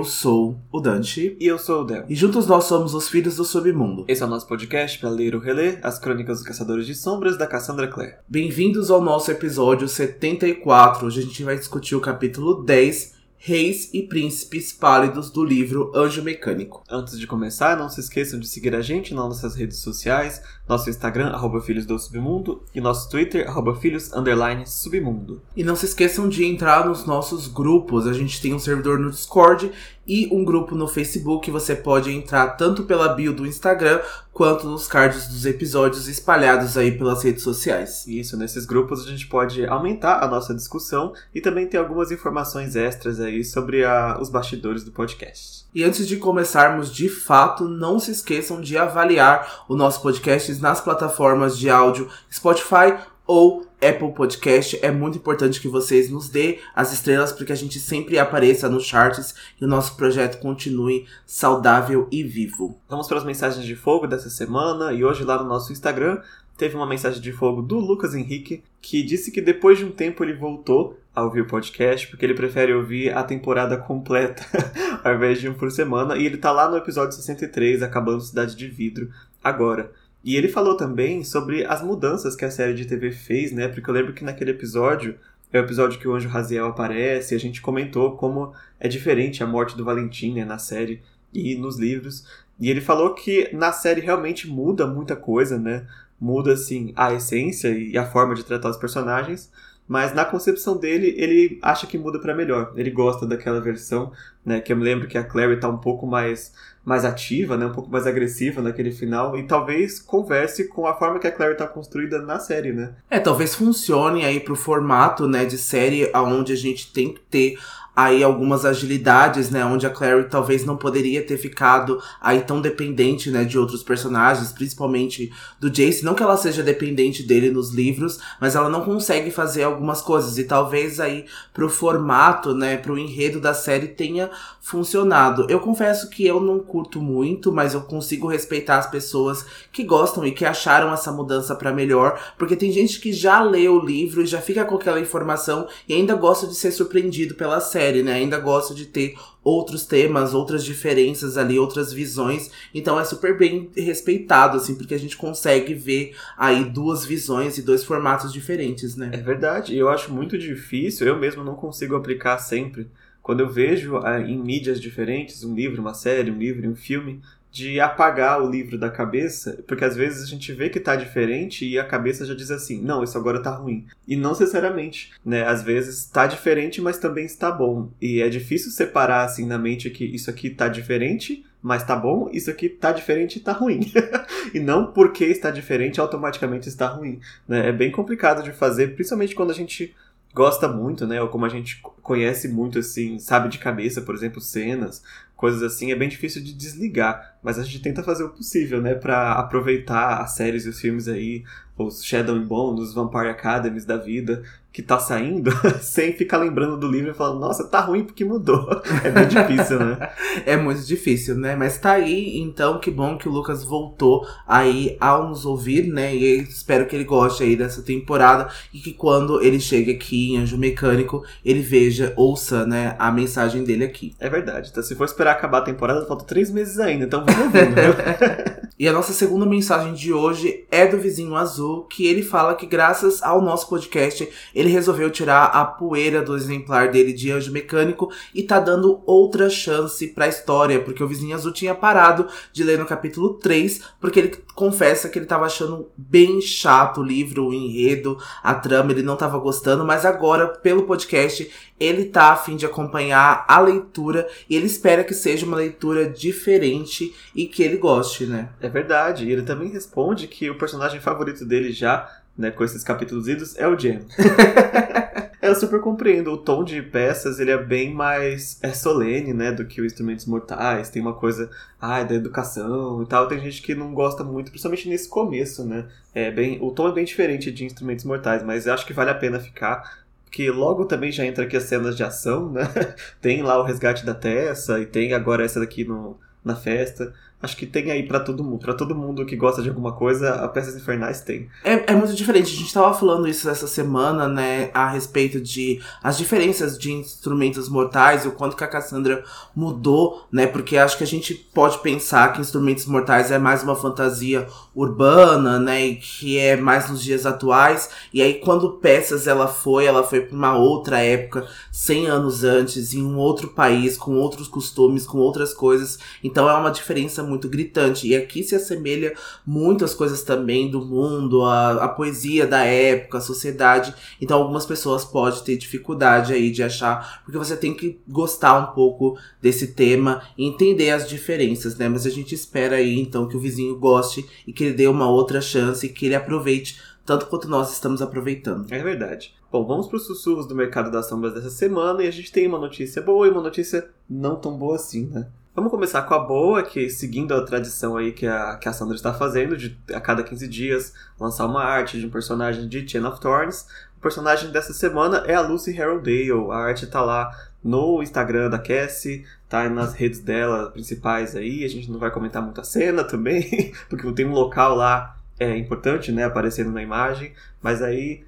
Eu sou o Dante. E eu sou o Del. E juntos nós somos os Filhos do Submundo. Esse é o nosso podcast para ler ou reler as crônicas dos Caçadores de Sombras da Cassandra Clare. Bem-vindos ao nosso episódio 74. Hoje a gente vai discutir o capítulo 10 Reis e Príncipes Pálidos do livro Anjo Mecânico. Antes de começar, não se esqueçam de seguir a gente nas nossas redes sociais, nosso Instagram, arroba Filhos do Submundo, e nosso Twitter, arroba Filhos, underline, Submundo. E não se esqueçam de entrar nos nossos grupos, a gente tem um servidor no Discord e um grupo no Facebook. Você pode entrar tanto pela bio do Instagram quanto nos cards dos episódios espalhados aí pelas redes sociais. Isso, nesses grupos a gente pode aumentar a nossa discussão e também ter algumas informações extras aí sobre a, os bastidores do podcast. E antes de começarmos de fato, não se esqueçam de avaliar o nosso podcast nas plataformas de áudio Spotify ou Apple Podcast. É muito importante que vocês nos dê as estrelas para que a gente sempre apareça nos charts e o nosso projeto continue saudável e vivo. Vamos para as mensagens de fogo dessa semana e hoje lá no nosso Instagram teve uma mensagem de fogo do Lucas Henrique que disse que depois de um tempo ele voltou a ouvir o podcast porque ele prefere ouvir a temporada completa ao invés de um por semana e ele tá lá no episódio 63 acabando Cidade de Vidro agora. E ele falou também sobre as mudanças que a série de TV fez, né? Porque eu lembro que naquele episódio, é o episódio que o Anjo Raziel aparece, a gente comentou como é diferente a morte do Valentim, né, na série e nos livros. E ele falou que na série realmente muda muita coisa, né? Muda, assim, a essência e a forma de tratar os personagens, mas na concepção dele, ele acha que muda para melhor. Ele gosta daquela versão, né? Que eu me lembro que a Clary tá um pouco mais, mais ativa, né? Um pouco mais agressiva naquele final. E talvez converse com a forma que a Clary tá construída na série, né? É, talvez funcione aí pro formato, né, de série onde a gente tem que ter aí algumas agilidades, né, onde a Clary talvez não poderia ter ficado aí tão dependente, né, de outros personagens, principalmente do Jace, não que ela seja dependente dele nos livros, mas ela não consegue fazer algumas coisas e talvez aí pro formato, né, pro enredo da série tenha funcionado. Eu confesso que eu não curto muito, mas eu consigo respeitar as pessoas que gostam e que acharam essa mudança para melhor, porque tem gente que já lê o livro e já fica com aquela informação e ainda gosta de ser surpreendido pela série série, né? Ainda gosta de ter outros temas, outras diferenças ali, outras visões. Então é super bem respeitado, assim, porque a gente consegue ver aí duas visões e dois formatos diferentes, né? É verdade. E eu acho muito difícil, eu mesmo não consigo aplicar sempre. Quando eu vejo ah, em mídias diferentes, um livro, uma série, um livro, um filme, de apagar o livro da cabeça, porque às vezes a gente vê que tá diferente e a cabeça já diz assim, não, isso agora tá ruim. E não necessariamente, né? Às vezes tá diferente, mas também está bom. E é difícil separar assim na mente que isso aqui tá diferente, mas tá bom, isso aqui tá diferente e tá ruim. e não porque está diferente automaticamente está ruim, né? É bem complicado de fazer, principalmente quando a gente gosta muito, né? Ou como a gente conhece muito, assim, sabe de cabeça, por exemplo, cenas, coisas assim, é bem difícil de desligar. Mas a gente tenta fazer o possível, né? Pra aproveitar as séries e os filmes aí, os Shadow and Bone, os Vampire Academies da vida, que tá saindo, sem ficar lembrando do livro e falando, nossa, tá ruim porque mudou. É bem difícil, né? é muito difícil, né? Mas tá aí, então que bom que o Lucas voltou aí ao nos ouvir, né? E espero que ele goste aí dessa temporada e que quando ele chegue aqui em Anjo Mecânico, ele veja, ouça, né, a mensagem dele aqui. É verdade, então se for esperar acabar a temporada, falta três meses ainda, então e a nossa segunda mensagem de hoje é do vizinho azul, que ele fala que graças ao nosso podcast ele resolveu tirar a poeira do exemplar dele de Anjo Mecânico e tá dando outra chance pra história, porque o Vizinho Azul tinha parado de ler no capítulo 3, porque ele confessa que ele tava achando bem chato o livro, o enredo, a trama, ele não tava gostando, mas agora, pelo podcast, ele tá a fim de acompanhar a leitura e ele espera que seja uma leitura diferente e que ele goste, né? É verdade, e ele também responde que o personagem favorito dele já né, com esses capítulos idos, é o Jam. eu super compreendo. O tom de peças, ele é bem mais é solene, né, do que o Instrumentos Mortais. Tem uma coisa, ah, da educação e tal. Tem gente que não gosta muito, principalmente nesse começo, né. É bem, o tom é bem diferente de Instrumentos Mortais, mas eu acho que vale a pena ficar que logo também já entra aqui as cenas de ação, né? tem lá o resgate da Tessa e tem agora essa daqui no, na festa. Acho que tem aí para todo mundo. para todo mundo que gosta de alguma coisa, a Peças Infernais tem. É, é muito diferente. A gente tava falando isso essa semana, né, a respeito de as diferenças de instrumentos mortais e o quanto que a Cassandra mudou, né, porque acho que a gente pode pensar que Instrumentos Mortais é mais uma fantasia urbana, né, e que é mais nos dias atuais. E aí quando Peças ela foi, ela foi para uma outra época, 100 anos antes, em um outro país, com outros costumes, com outras coisas. Então é uma diferença muito gritante. E aqui se assemelha muito às coisas também do mundo, a, a poesia da época, a sociedade. Então algumas pessoas podem ter dificuldade aí de achar, porque você tem que gostar um pouco desse tema e entender as diferenças, né? Mas a gente espera aí então que o vizinho goste e que ele dê uma outra chance e que ele aproveite tanto quanto nós estamos aproveitando. É verdade. Bom, vamos para os sussurros do mercado das sombras dessa semana e a gente tem uma notícia boa e uma notícia não tão boa assim, né? Vamos começar com a boa, que seguindo a tradição aí que a, que a Sandra está fazendo, de a cada 15 dias lançar uma arte de um personagem de Chain of Thorns. O personagem dessa semana é a Lucy Harrowdale. A arte está lá no Instagram da Cassie, tá nas redes dela principais aí. A gente não vai comentar muito a cena também, porque tem um local lá é importante, né, aparecendo na imagem, mas aí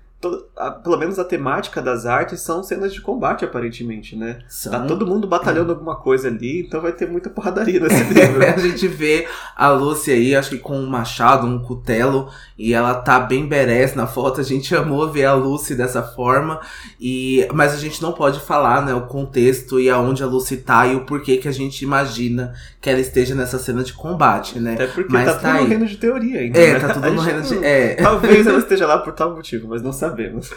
a, pelo menos a temática das artes são cenas de combate, aparentemente, né? São... Tá todo mundo batalhando alguma coisa ali, então vai ter muita porradaria nesse livro. a gente vê a Lucy aí, acho que com um machado, um cutelo, e ela tá bem berés na foto. A gente amou ver a Lucy dessa forma, e mas a gente não pode falar, né, o contexto e aonde a Lucy tá e o porquê que a gente imagina que ela esteja nessa cena de combate, né? Até porque mas tá, tá tudo no reino de teoria ainda. É, né? tá tudo no reino de. É. Talvez ela esteja lá por tal motivo, mas não sabe sabemos.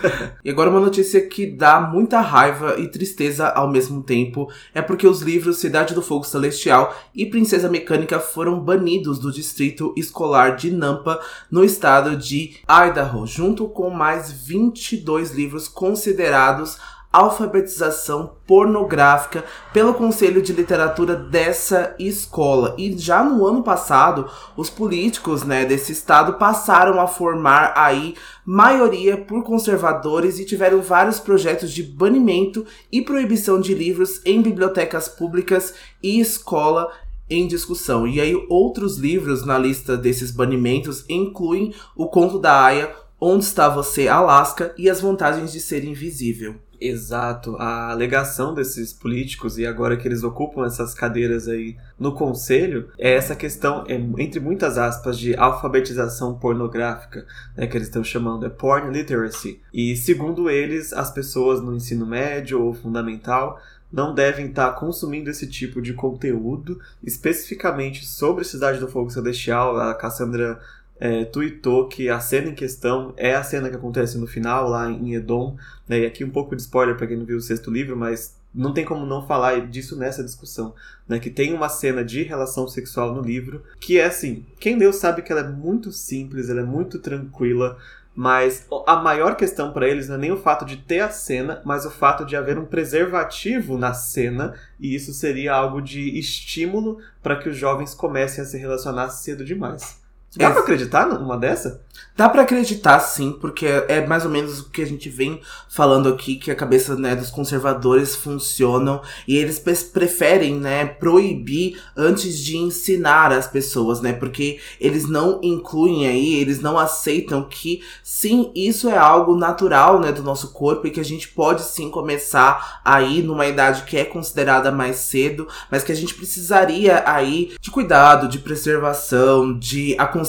e agora uma notícia que dá muita raiva e tristeza ao mesmo tempo é porque os livros Cidade do Fogo Celestial e Princesa Mecânica foram banidos do distrito escolar de Nampa, no estado de Idaho, junto com mais 22 livros considerados alfabetização pornográfica pelo Conselho de Literatura dessa escola. E já no ano passado, os políticos, né, desse estado passaram a formar aí maioria por conservadores e tiveram vários projetos de banimento e proibição de livros em bibliotecas públicas e escola em discussão. E aí outros livros na lista desses banimentos incluem O Conto da Aya, Onde Está Você, Alaska e As Vantagens de Ser Invisível. Exato. A alegação desses políticos, e agora que eles ocupam essas cadeiras aí no conselho, é essa questão, é, entre muitas aspas, de alfabetização pornográfica, né, que eles estão chamando, é porn literacy. E segundo eles, as pessoas no ensino médio ou fundamental não devem estar consumindo esse tipo de conteúdo, especificamente sobre Cidade do Fogo Celestial. A Cassandra é, tweetou que a cena em questão é a cena que acontece no final, lá em Edom. Né? E aqui um pouco de spoiler para quem não viu o sexto livro, mas não tem como não falar disso nessa discussão. Né? Que tem uma cena de relação sexual no livro, que é assim: quem leu sabe que ela é muito simples, ela é muito tranquila. Mas a maior questão para eles não é nem o fato de ter a cena, mas o fato de haver um preservativo na cena, e isso seria algo de estímulo para que os jovens comecem a se relacionar cedo demais. Dá pra acreditar numa dessa? Dá para acreditar, sim, porque é mais ou menos o que a gente vem falando aqui, que a cabeça né, dos conservadores funcionam e eles preferem né, proibir antes de ensinar as pessoas, né? Porque eles não incluem aí, eles não aceitam que sim, isso é algo natural né, do nosso corpo e que a gente pode sim começar aí numa idade que é considerada mais cedo, mas que a gente precisaria aí de cuidado, de preservação, de aconselhamento,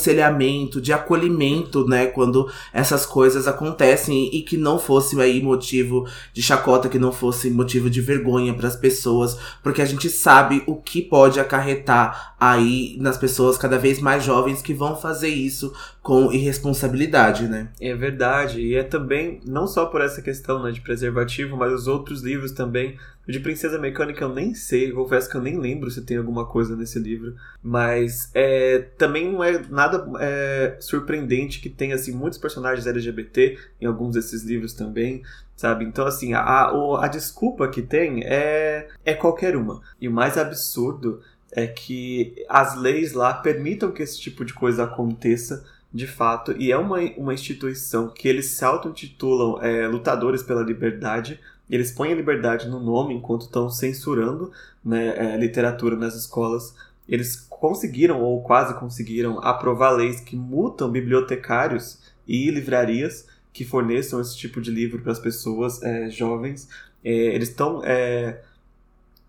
de acolhimento né, quando essas coisas acontecem e que não fosse aí motivo de chacota, que não fosse motivo de vergonha para as pessoas, porque a gente sabe o que pode acarretar aí nas pessoas cada vez mais jovens que vão fazer isso com irresponsabilidade, né? É verdade, e é também não só por essa questão né, de preservativo, mas os outros livros também. O de Princesa Mecânica eu nem sei, confesso que eu nem lembro se tem alguma coisa nesse livro, mas é, também não é nada é, surpreendente que tenha assim, muitos personagens LGBT em alguns desses livros também sabe? Então, assim, a, a, desculpa que tem é, é qualquer uma. E o mais absurdo é que as leis lá permitam que esse tipo de coisa aconteça de fato, e é uma, uma instituição que eles se auto-intitulam é, lutadores pela liberdade, eles põem a liberdade no nome enquanto estão censurando né, é, literatura nas escolas. eles conseguiram, ou quase conseguiram, aprovar leis que multam bibliotecários e livrarias que forneçam esse tipo de livro para as pessoas é, jovens. É, eles estão é,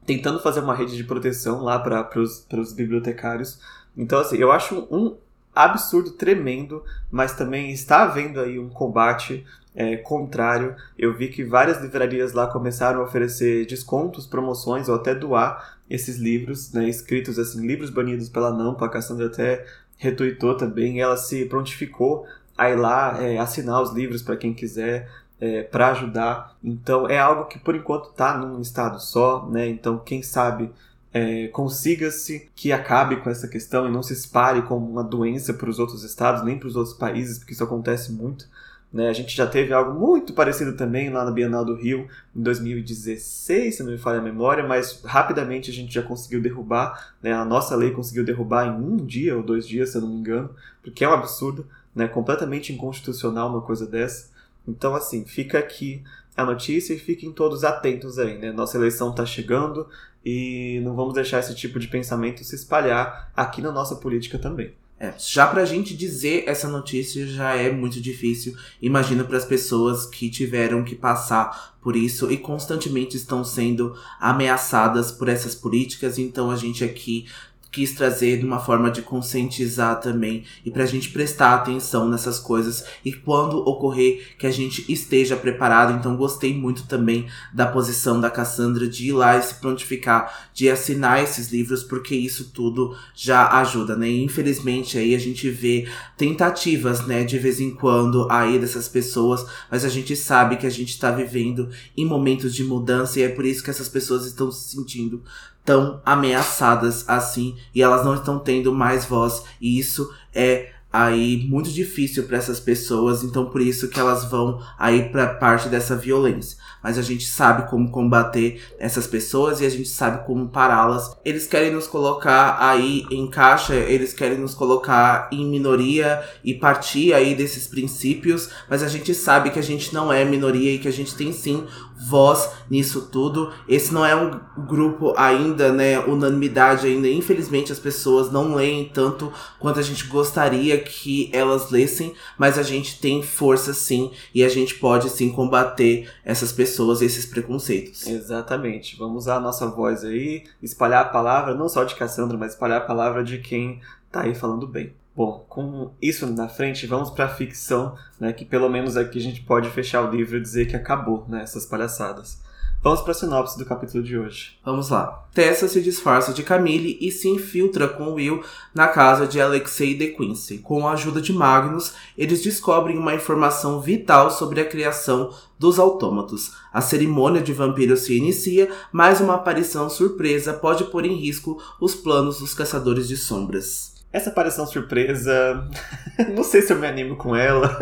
tentando fazer uma rede de proteção lá para os bibliotecários. Então, assim, eu acho um absurdo tremendo, mas também está havendo aí um combate é, contrário. Eu vi que várias livrarias lá começaram a oferecer descontos, promoções ou até doar esses livros, né, escritos assim, livros banidos pela Nampa. A Cassandra até retuitou também. Ela se prontificou a ir lá é, assinar os livros para quem quiser. É, para ajudar, então é algo que por enquanto está num estado só, né? Então quem sabe é, consiga-se que acabe com essa questão e não se espalhe como uma doença para os outros estados, nem para os outros países, porque isso acontece muito. Né? A gente já teve algo muito parecido também lá na Bienal do Rio, em 2016, se não me falha a memória, mas rapidamente a gente já conseguiu derrubar, né? a nossa lei conseguiu derrubar em um dia ou dois dias, se eu não me engano, porque é um absurdo, né? completamente inconstitucional uma coisa dessa. Então, assim, fica aqui a notícia e fiquem todos atentos aí, né? Nossa eleição está chegando e não vamos deixar esse tipo de pensamento se espalhar aqui na nossa política também. É, já pra gente dizer essa notícia já é muito difícil. Imagino para as pessoas que tiveram que passar por isso e constantemente estão sendo ameaçadas por essas políticas. Então a gente aqui quis trazer de uma forma de conscientizar também e para a gente prestar atenção nessas coisas e quando ocorrer que a gente esteja preparado. Então gostei muito também da posição da Cassandra de ir lá e se prontificar, de assinar esses livros, porque isso tudo já ajuda, né? Infelizmente aí a gente vê tentativas, né, de vez em quando aí dessas pessoas, mas a gente sabe que a gente está vivendo em momentos de mudança e é por isso que essas pessoas estão se sentindo tão ameaçadas assim e elas não estão tendo mais voz e isso é aí muito difícil para essas pessoas, então por isso que elas vão aí para parte dessa violência mas a gente sabe como combater essas pessoas e a gente sabe como pará-las. Eles querem nos colocar aí em caixa, eles querem nos colocar em minoria e partir aí desses princípios, mas a gente sabe que a gente não é minoria e que a gente tem sim voz nisso tudo. Esse não é um grupo ainda, né, unanimidade ainda. Infelizmente as pessoas não leem tanto quanto a gente gostaria que elas lessem, mas a gente tem força sim e a gente pode sim combater essas pessoas esses preconceitos. Exatamente. Vamos usar a nossa voz aí, espalhar a palavra, não só de Cassandra, mas espalhar a palavra de quem tá aí falando bem. Bom, com isso na frente, vamos para a ficção, né, que pelo menos aqui a gente pode fechar o livro e dizer que acabou, né, essas palhaçadas. Vamos para a sinopse do capítulo de hoje. Vamos lá. Tessa se disfarça de Camille e se infiltra com Will na casa de Alexei de Quincy. Com a ajuda de Magnus, eles descobrem uma informação vital sobre a criação dos autômatos. A cerimônia de vampiros se inicia, mas uma aparição surpresa pode pôr em risco os planos dos caçadores de sombras. Essa aparição surpresa, não sei se eu me animo com ela.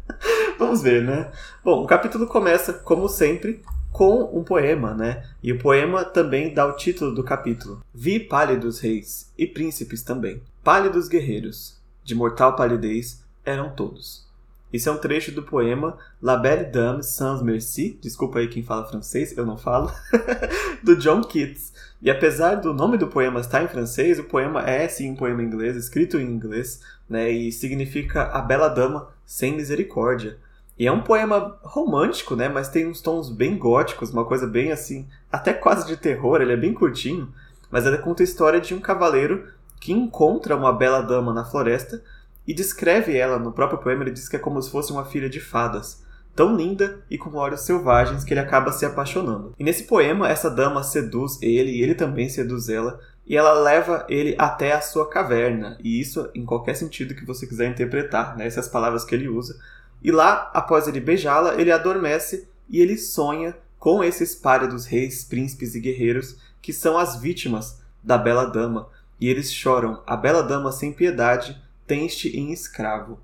Vamos ver, né? Bom, o capítulo começa, como sempre, com um poema, né? E o poema também dá o título do capítulo. Vi pálidos reis e príncipes também, pálidos guerreiros, de mortal palidez eram todos. Isso é um trecho do poema La Belle Dame sans Merci, desculpa aí quem fala francês, eu não falo, do John Keats. E apesar do nome do poema estar em francês, o poema é sim um poema inglês, escrito em inglês, né, e significa a bela dama sem misericórdia. E é um poema romântico, né? Mas tem uns tons bem góticos, uma coisa bem assim, até quase de terror. Ele é bem curtinho, mas ele conta a história de um cavaleiro que encontra uma bela dama na floresta e descreve ela no próprio poema. Ele diz que é como se fosse uma filha de fadas, tão linda e com olhos selvagens que ele acaba se apaixonando. E nesse poema, essa dama seduz ele e ele também seduz ela. E ela leva ele até a sua caverna. E isso em qualquer sentido que você quiser interpretar, né? Essas palavras que ele usa e lá, após ele beijá-la, ele adormece e ele sonha com esses pálidos reis, príncipes e guerreiros que são as vítimas da bela dama. E eles choram: A bela dama sem piedade tem-te em escravo.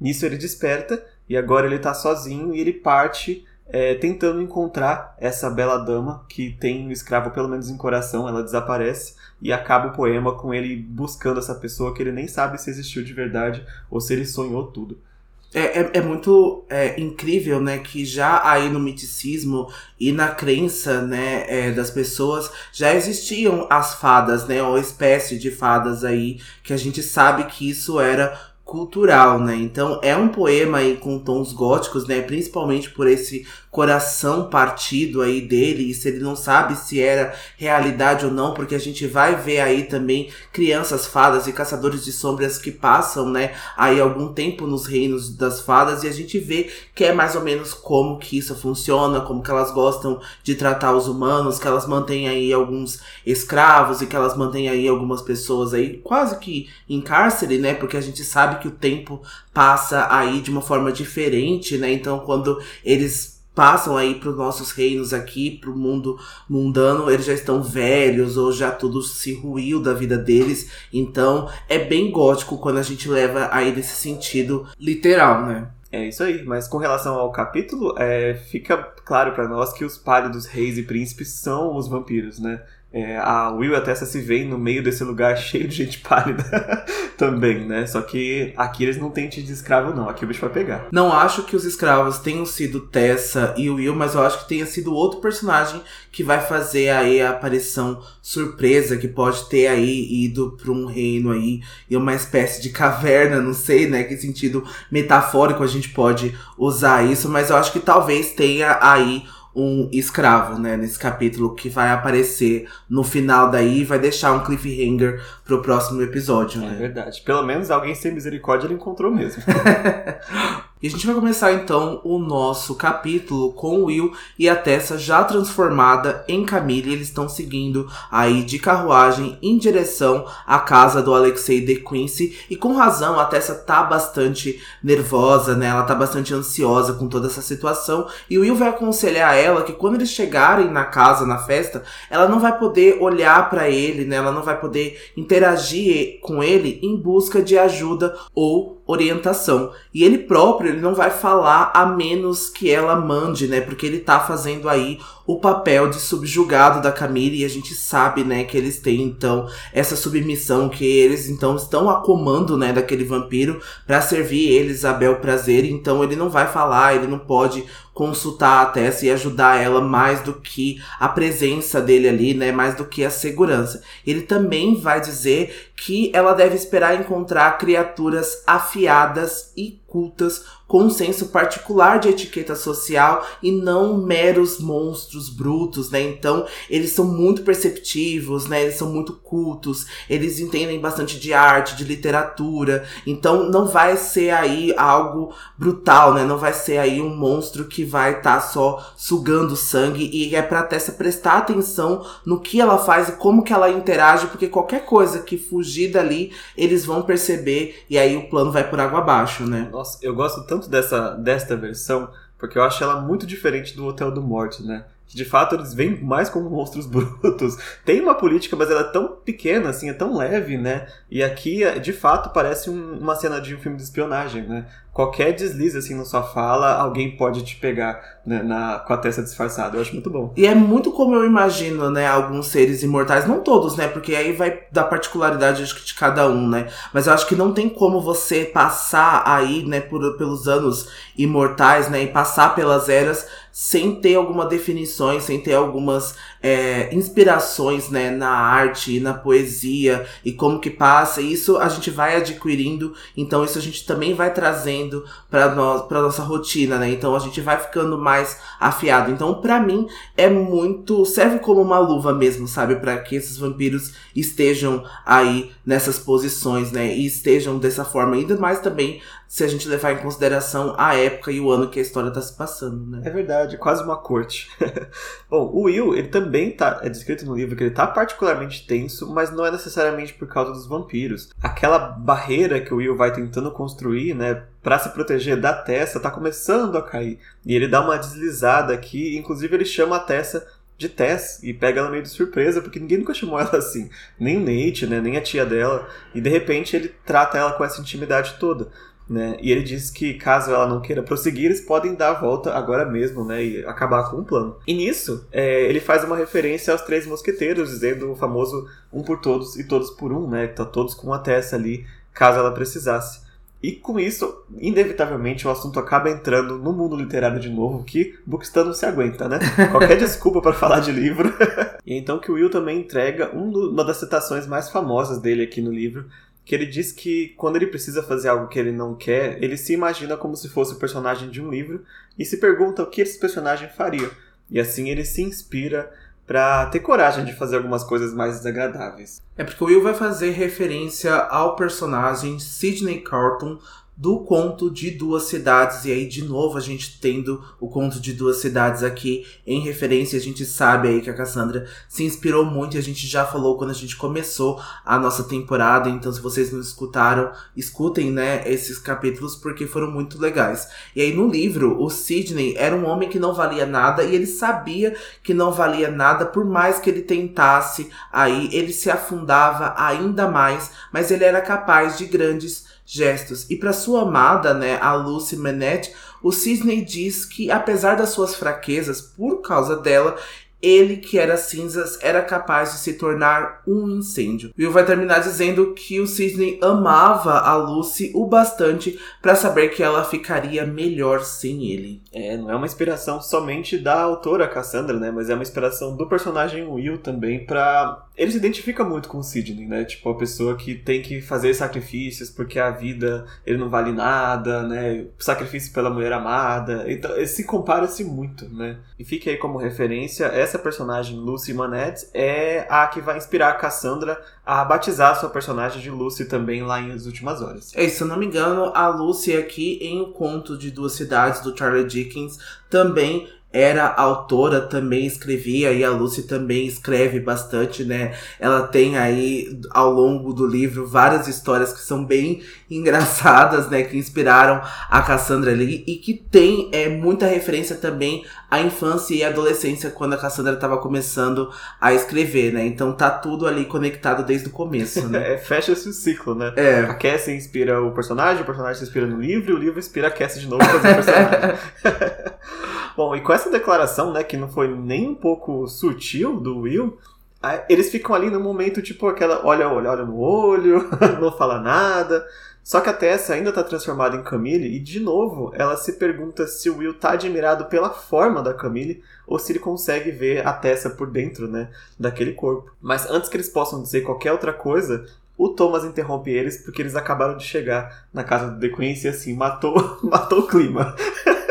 Nisso ele desperta e agora ele está sozinho e ele parte é, tentando encontrar essa bela dama que tem o escravo pelo menos em coração. Ela desaparece e acaba o poema com ele buscando essa pessoa que ele nem sabe se existiu de verdade ou se ele sonhou tudo. É, é, é muito é, incrível, né, que já aí no miticismo e na crença, né, é, das pessoas já existiam as fadas, né, ou espécie de fadas aí, que a gente sabe que isso era cultural, né? Então é um poema aí com tons góticos, né? Principalmente por esse coração partido aí dele, e se ele não sabe se era realidade ou não, porque a gente vai ver aí também crianças fadas e caçadores de sombras que passam, né, aí algum tempo nos reinos das fadas e a gente vê que é mais ou menos como que isso funciona, como que elas gostam de tratar os humanos, que elas mantêm aí alguns escravos e que elas mantêm aí algumas pessoas aí quase que em cárcere, né, porque a gente sabe que o tempo passa aí de uma forma diferente, né? Então quando eles passam aí para os nossos reinos aqui, para o mundo mundano, eles já estão velhos ou já tudo se ruiu da vida deles. Então é bem gótico quando a gente leva aí nesse sentido literal, né? É isso aí, mas com relação ao capítulo, é, fica claro para nós que os pálidos reis e príncipes são os vampiros, né? É, a Will a Tessa se veem no meio desse lugar cheio de gente pálida também, né? Só que aqui eles não têm de escravo, não. Aqui o bicho vai pegar. Não acho que os escravos tenham sido Tessa e Will, mas eu acho que tenha sido outro personagem que vai fazer aí a aparição surpresa, que pode ter aí ido para um reino aí e uma espécie de caverna, não sei, né? Que sentido metafórico a gente pode usar isso, mas eu acho que talvez tenha aí um escravo, né, nesse capítulo que vai aparecer no final daí e vai deixar um cliffhanger pro próximo episódio, é né? É verdade. Pelo menos alguém sem misericórdia ele encontrou mesmo. E a gente vai começar então o nosso capítulo com Will e a Tessa já transformada em Camille. Eles estão seguindo aí de carruagem em direção à casa do Alexei de Quincy. E com razão, a Tessa tá bastante nervosa, né? Ela tá bastante ansiosa com toda essa situação. E o Will vai aconselhar ela que quando eles chegarem na casa, na festa, ela não vai poder olhar para ele, né? Ela não vai poder interagir com ele em busca de ajuda ou orientação. E ele próprio, ele não vai falar a menos que ela mande, né? Porque ele tá fazendo aí o papel de subjugado da Camille e a gente sabe, né, que eles têm então essa submissão que eles então estão a comando, né, daquele vampiro para servir eles a bel prazer. Então ele não vai falar, ele não pode consultar a Tessa e ajudar ela mais do que a presença dele ali, né, mais do que a segurança. Ele também vai dizer que ela deve esperar encontrar criaturas afiadas e cultas com um senso particular de etiqueta social e não meros monstros brutos, né? Então, eles são muito perceptivos, né? Eles são muito cultos, eles entendem bastante de arte, de literatura. Então, não vai ser aí algo brutal, né? Não vai ser aí um monstro que vai estar tá só sugando sangue e é para Tessa prestar atenção no que ela faz e como que ela interage, porque qualquer coisa que fugir dali, eles vão perceber e aí o plano vai por água abaixo, né? Nossa, eu gosto tanto dessa, desta versão, porque eu acho ela muito diferente do Hotel do Morte, né? De fato eles vêm mais como monstros brutos. Tem uma política, mas ela é tão pequena, assim, é tão leve, né? E aqui, de fato, parece um, uma cena de um filme de espionagem, né? qualquer deslize assim na sua fala, alguém pode te pegar né, na, com a testa disfarçada. Eu acho muito bom. E é muito como eu imagino, né, alguns seres imortais, não todos, né, porque aí vai da particularidade de cada um, né. Mas eu acho que não tem como você passar aí, né, por, pelos anos imortais, né, e passar pelas eras sem ter alguma definições, sem ter algumas é, inspirações, né, na arte, na poesia e como que passa. Isso a gente vai adquirindo, então isso a gente também vai trazendo para nós, para nossa rotina, né? Então a gente vai ficando mais afiado. Então para mim é muito serve como uma luva mesmo, sabe, para que esses vampiros estejam aí nessas posições, né? E estejam dessa forma, ainda mais também se a gente levar em consideração a época e o ano que a história está se passando, né? É verdade, quase uma corte. Bom, o Will, ele também tá, é descrito no livro que ele tá particularmente tenso, mas não é necessariamente por causa dos vampiros. Aquela barreira que o Will vai tentando construir, né, para se proteger da Tessa, tá começando a cair. E ele dá uma deslizada aqui, inclusive ele chama a Tessa de Tess e pega ela meio de surpresa, porque ninguém nunca chamou ela assim. Nem o Nate, né, nem a tia dela. E de repente ele trata ela com essa intimidade toda. Né? E ele diz que caso ela não queira prosseguir, eles podem dar a volta agora mesmo, né? E acabar com o plano. E nisso, é, ele faz uma referência aos três mosqueteiros, dizendo o famoso um por todos e todos por um, né? Tá todos com uma testa ali, caso ela precisasse. E com isso, inevitavelmente, o assunto acaba entrando no mundo literário de novo, que Bookstan não se aguenta, né? Qualquer desculpa para falar de livro. e então que o Will também entrega uma das citações mais famosas dele aqui no livro, que ele diz que quando ele precisa fazer algo que ele não quer, ele se imagina como se fosse o personagem de um livro e se pergunta o que esse personagem faria. E assim ele se inspira para ter coragem de fazer algumas coisas mais desagradáveis. É porque o Will vai fazer referência ao personagem Sidney Carton do conto de duas cidades. E aí, de novo, a gente tendo o conto de duas cidades aqui em referência. A gente sabe aí que a Cassandra se inspirou muito e a gente já falou quando a gente começou a nossa temporada. Então, se vocês não escutaram, escutem, né, esses capítulos porque foram muito legais. E aí, no livro, o Sidney era um homem que não valia nada e ele sabia que não valia nada, por mais que ele tentasse, aí ele se afundava ainda mais, mas ele era capaz de grandes gestos. E para sua amada, né, a Lucy Manette, o Sidney diz que apesar das suas fraquezas, por causa dela, ele que era cinzas era capaz de se tornar um incêndio. Will vai terminar dizendo que o Sidney amava a Lucy o bastante para saber que ela ficaria melhor sem ele. É, não é uma inspiração somente da autora Cassandra, né, mas é uma inspiração do personagem Will também para ele se identifica muito com o Sidney, né? Tipo, a pessoa que tem que fazer sacrifícios porque a vida ele não vale nada, né? Sacrifício pela mulher amada. Então, ele se compara-se muito, né? E fique aí como referência, essa personagem Lucy Manette é a que vai inspirar a Cassandra a batizar sua personagem de Lucy também lá em As Últimas Horas. É, se eu não me engano, a Lucy aqui em O Conto de Duas Cidades, do Charlie Dickens, também era autora, também escrevia, e a Lucy também escreve bastante, né? Ela tem aí, ao longo do livro, várias histórias que são bem engraçadas, né? Que inspiraram a Cassandra ali, e que tem é, muita referência também à infância e adolescência, quando a Cassandra estava começando a escrever, né? Então tá tudo ali conectado desde o começo, né? é, fecha-se o ciclo, né? É. A Cassie inspira o personagem, o personagem se inspira no livro, e o livro inspira a Cassie de novo fazer o personagem. Bom, e com essa declaração, né, que não foi nem um pouco sutil do Will, eles ficam ali no momento, tipo, aquela olha, olha, olha no olho, não fala nada. Só que a Tessa ainda tá transformada em Camille e, de novo, ela se pergunta se o Will tá admirado pela forma da Camille ou se ele consegue ver a Tessa por dentro, né, daquele corpo. Mas antes que eles possam dizer qualquer outra coisa, o Thomas interrompe eles porque eles acabaram de chegar na casa do The e, assim, matou, matou o clima.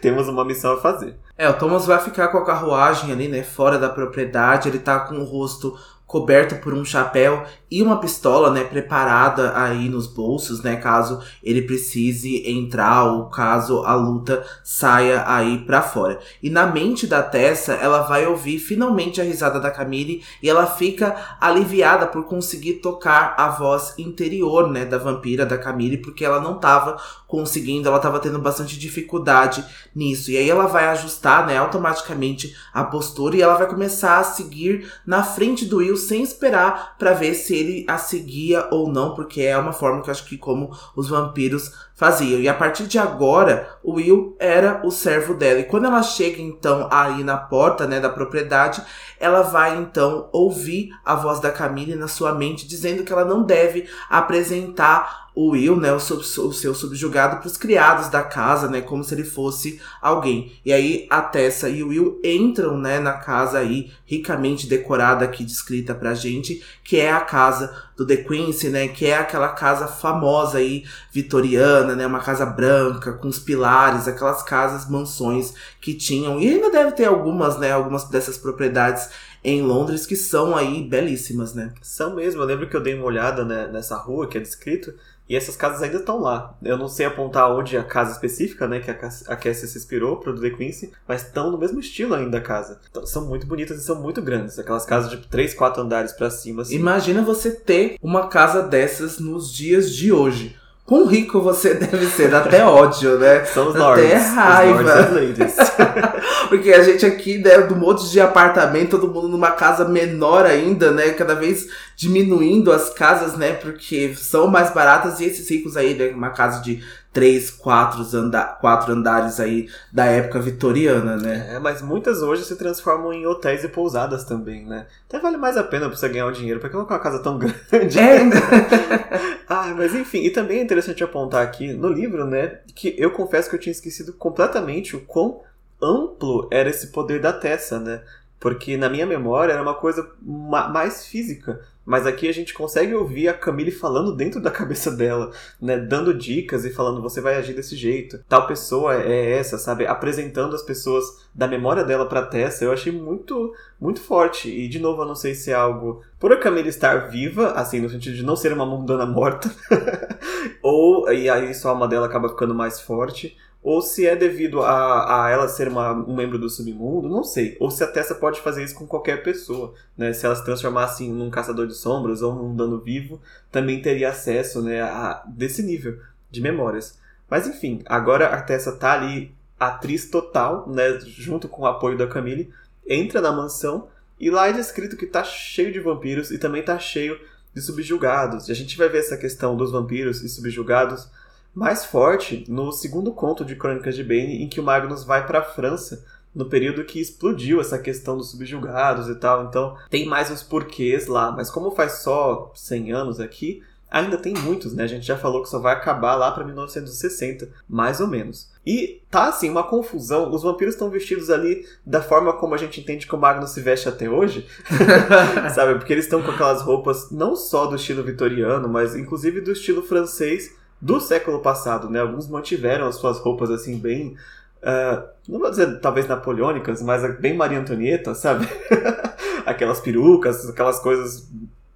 temos uma missão a fazer. É, o Thomas vai ficar com a carruagem ali, né, fora da propriedade, ele tá com o rosto coberto por um chapéu e uma pistola, né, preparada aí nos bolsos, né, caso ele precise entrar ou caso a luta saia aí para fora. E na mente da Tessa, ela vai ouvir finalmente a risada da Camille e ela fica aliviada por conseguir tocar a voz interior, né, da vampira da Camille, porque ela não tava conseguindo, ela tava tendo bastante dificuldade nisso. E aí ela vai ajustar, né, automaticamente a postura e ela vai começar a seguir na frente do Will sem esperar para ver se ele a seguia ou não, porque é uma forma que eu acho que como os vampiros faziam. E a partir de agora, o Will era o servo dela. E quando ela chega então aí na porta, né, da propriedade, ela vai então ouvir a voz da Camille na sua mente dizendo que ela não deve apresentar o Will, né, o, sub, o seu subjugado, para os criados da casa, né, como se ele fosse alguém. E aí a Tessa e o Will entram, né, na casa aí ricamente decorada aqui descrita pra gente, que é a casa do The Quincy, né, que é aquela casa famosa aí vitoriana, né, uma casa branca com os pilares, aquelas casas mansões que tinham e ainda deve ter algumas, né, algumas dessas propriedades em Londres que são aí belíssimas, né? São mesmo. Eu lembro que eu dei uma olhada né, nessa rua que é descrito e essas casas ainda estão lá. Eu não sei apontar onde a casa específica, né, que a Cassie se inspirou para o The Quincy, mas estão no mesmo estilo ainda a casa. Então, são muito bonitas e são muito grandes. Aquelas casas de 3, 4 andares para cima. Assim. Imagina você ter uma casa dessas nos dias de hoje. Quão rico você deve ser, dá até ódio, né? São os lords. Até raiva. Porque a gente aqui, né, do monte de apartamento, todo mundo numa casa menor ainda, né? Cada vez diminuindo as casas, né? Porque são mais baratas e esses ricos aí, né? Uma casa de três, quatro, anda quatro andares aí da época vitoriana, né? É, mas muitas hoje se transformam em hotéis e pousadas também, né? Até vale mais a pena pra você ganhar o dinheiro, porque não é uma casa tão grande. É. Ah, mas enfim, e também é interessante apontar aqui no livro, né, que eu confesso que eu tinha esquecido completamente o quão amplo era esse poder da Tessa, né? Porque na minha memória era uma coisa ma mais física. Mas aqui a gente consegue ouvir a Camille falando dentro da cabeça dela, né? Dando dicas e falando, você vai agir desse jeito. Tal pessoa é essa, sabe? Apresentando as pessoas da memória dela pra Tessa. Eu achei muito, muito forte. E, de novo, eu não sei se é algo por a Camille estar viva, assim, no sentido de não ser uma mundana morta. ou, e aí sua alma dela acaba ficando mais forte ou se é devido a, a ela ser uma, um membro do submundo, não sei. Ou se a Tessa pode fazer isso com qualquer pessoa, né? Se ela se transformasse em um caçador de sombras ou um dano vivo, também teria acesso, né, a, desse nível de memórias. Mas enfim, agora a Tessa tá ali, atriz total, né, junto com o apoio da Camille, entra na mansão e lá é descrito que tá cheio de vampiros e também tá cheio de subjugados. E a gente vai ver essa questão dos vampiros e subjugados mais forte no segundo conto de Crônicas de Bane, em que o Magnus vai para a França no período que explodiu essa questão dos subjugados e tal. Então, tem mais os porquês lá, mas como faz só 100 anos aqui, ainda tem muitos, né? A gente já falou que só vai acabar lá para 1960, mais ou menos. E tá assim uma confusão. Os vampiros estão vestidos ali da forma como a gente entende que o Magnus se veste até hoje, sabe? Porque eles estão com aquelas roupas não só do estilo vitoriano, mas inclusive do estilo francês do século passado, né? Alguns mantiveram as suas roupas assim bem Uh, não vou dizer talvez napoleônicas, mas bem Maria Antonieta, sabe? aquelas perucas, aquelas coisas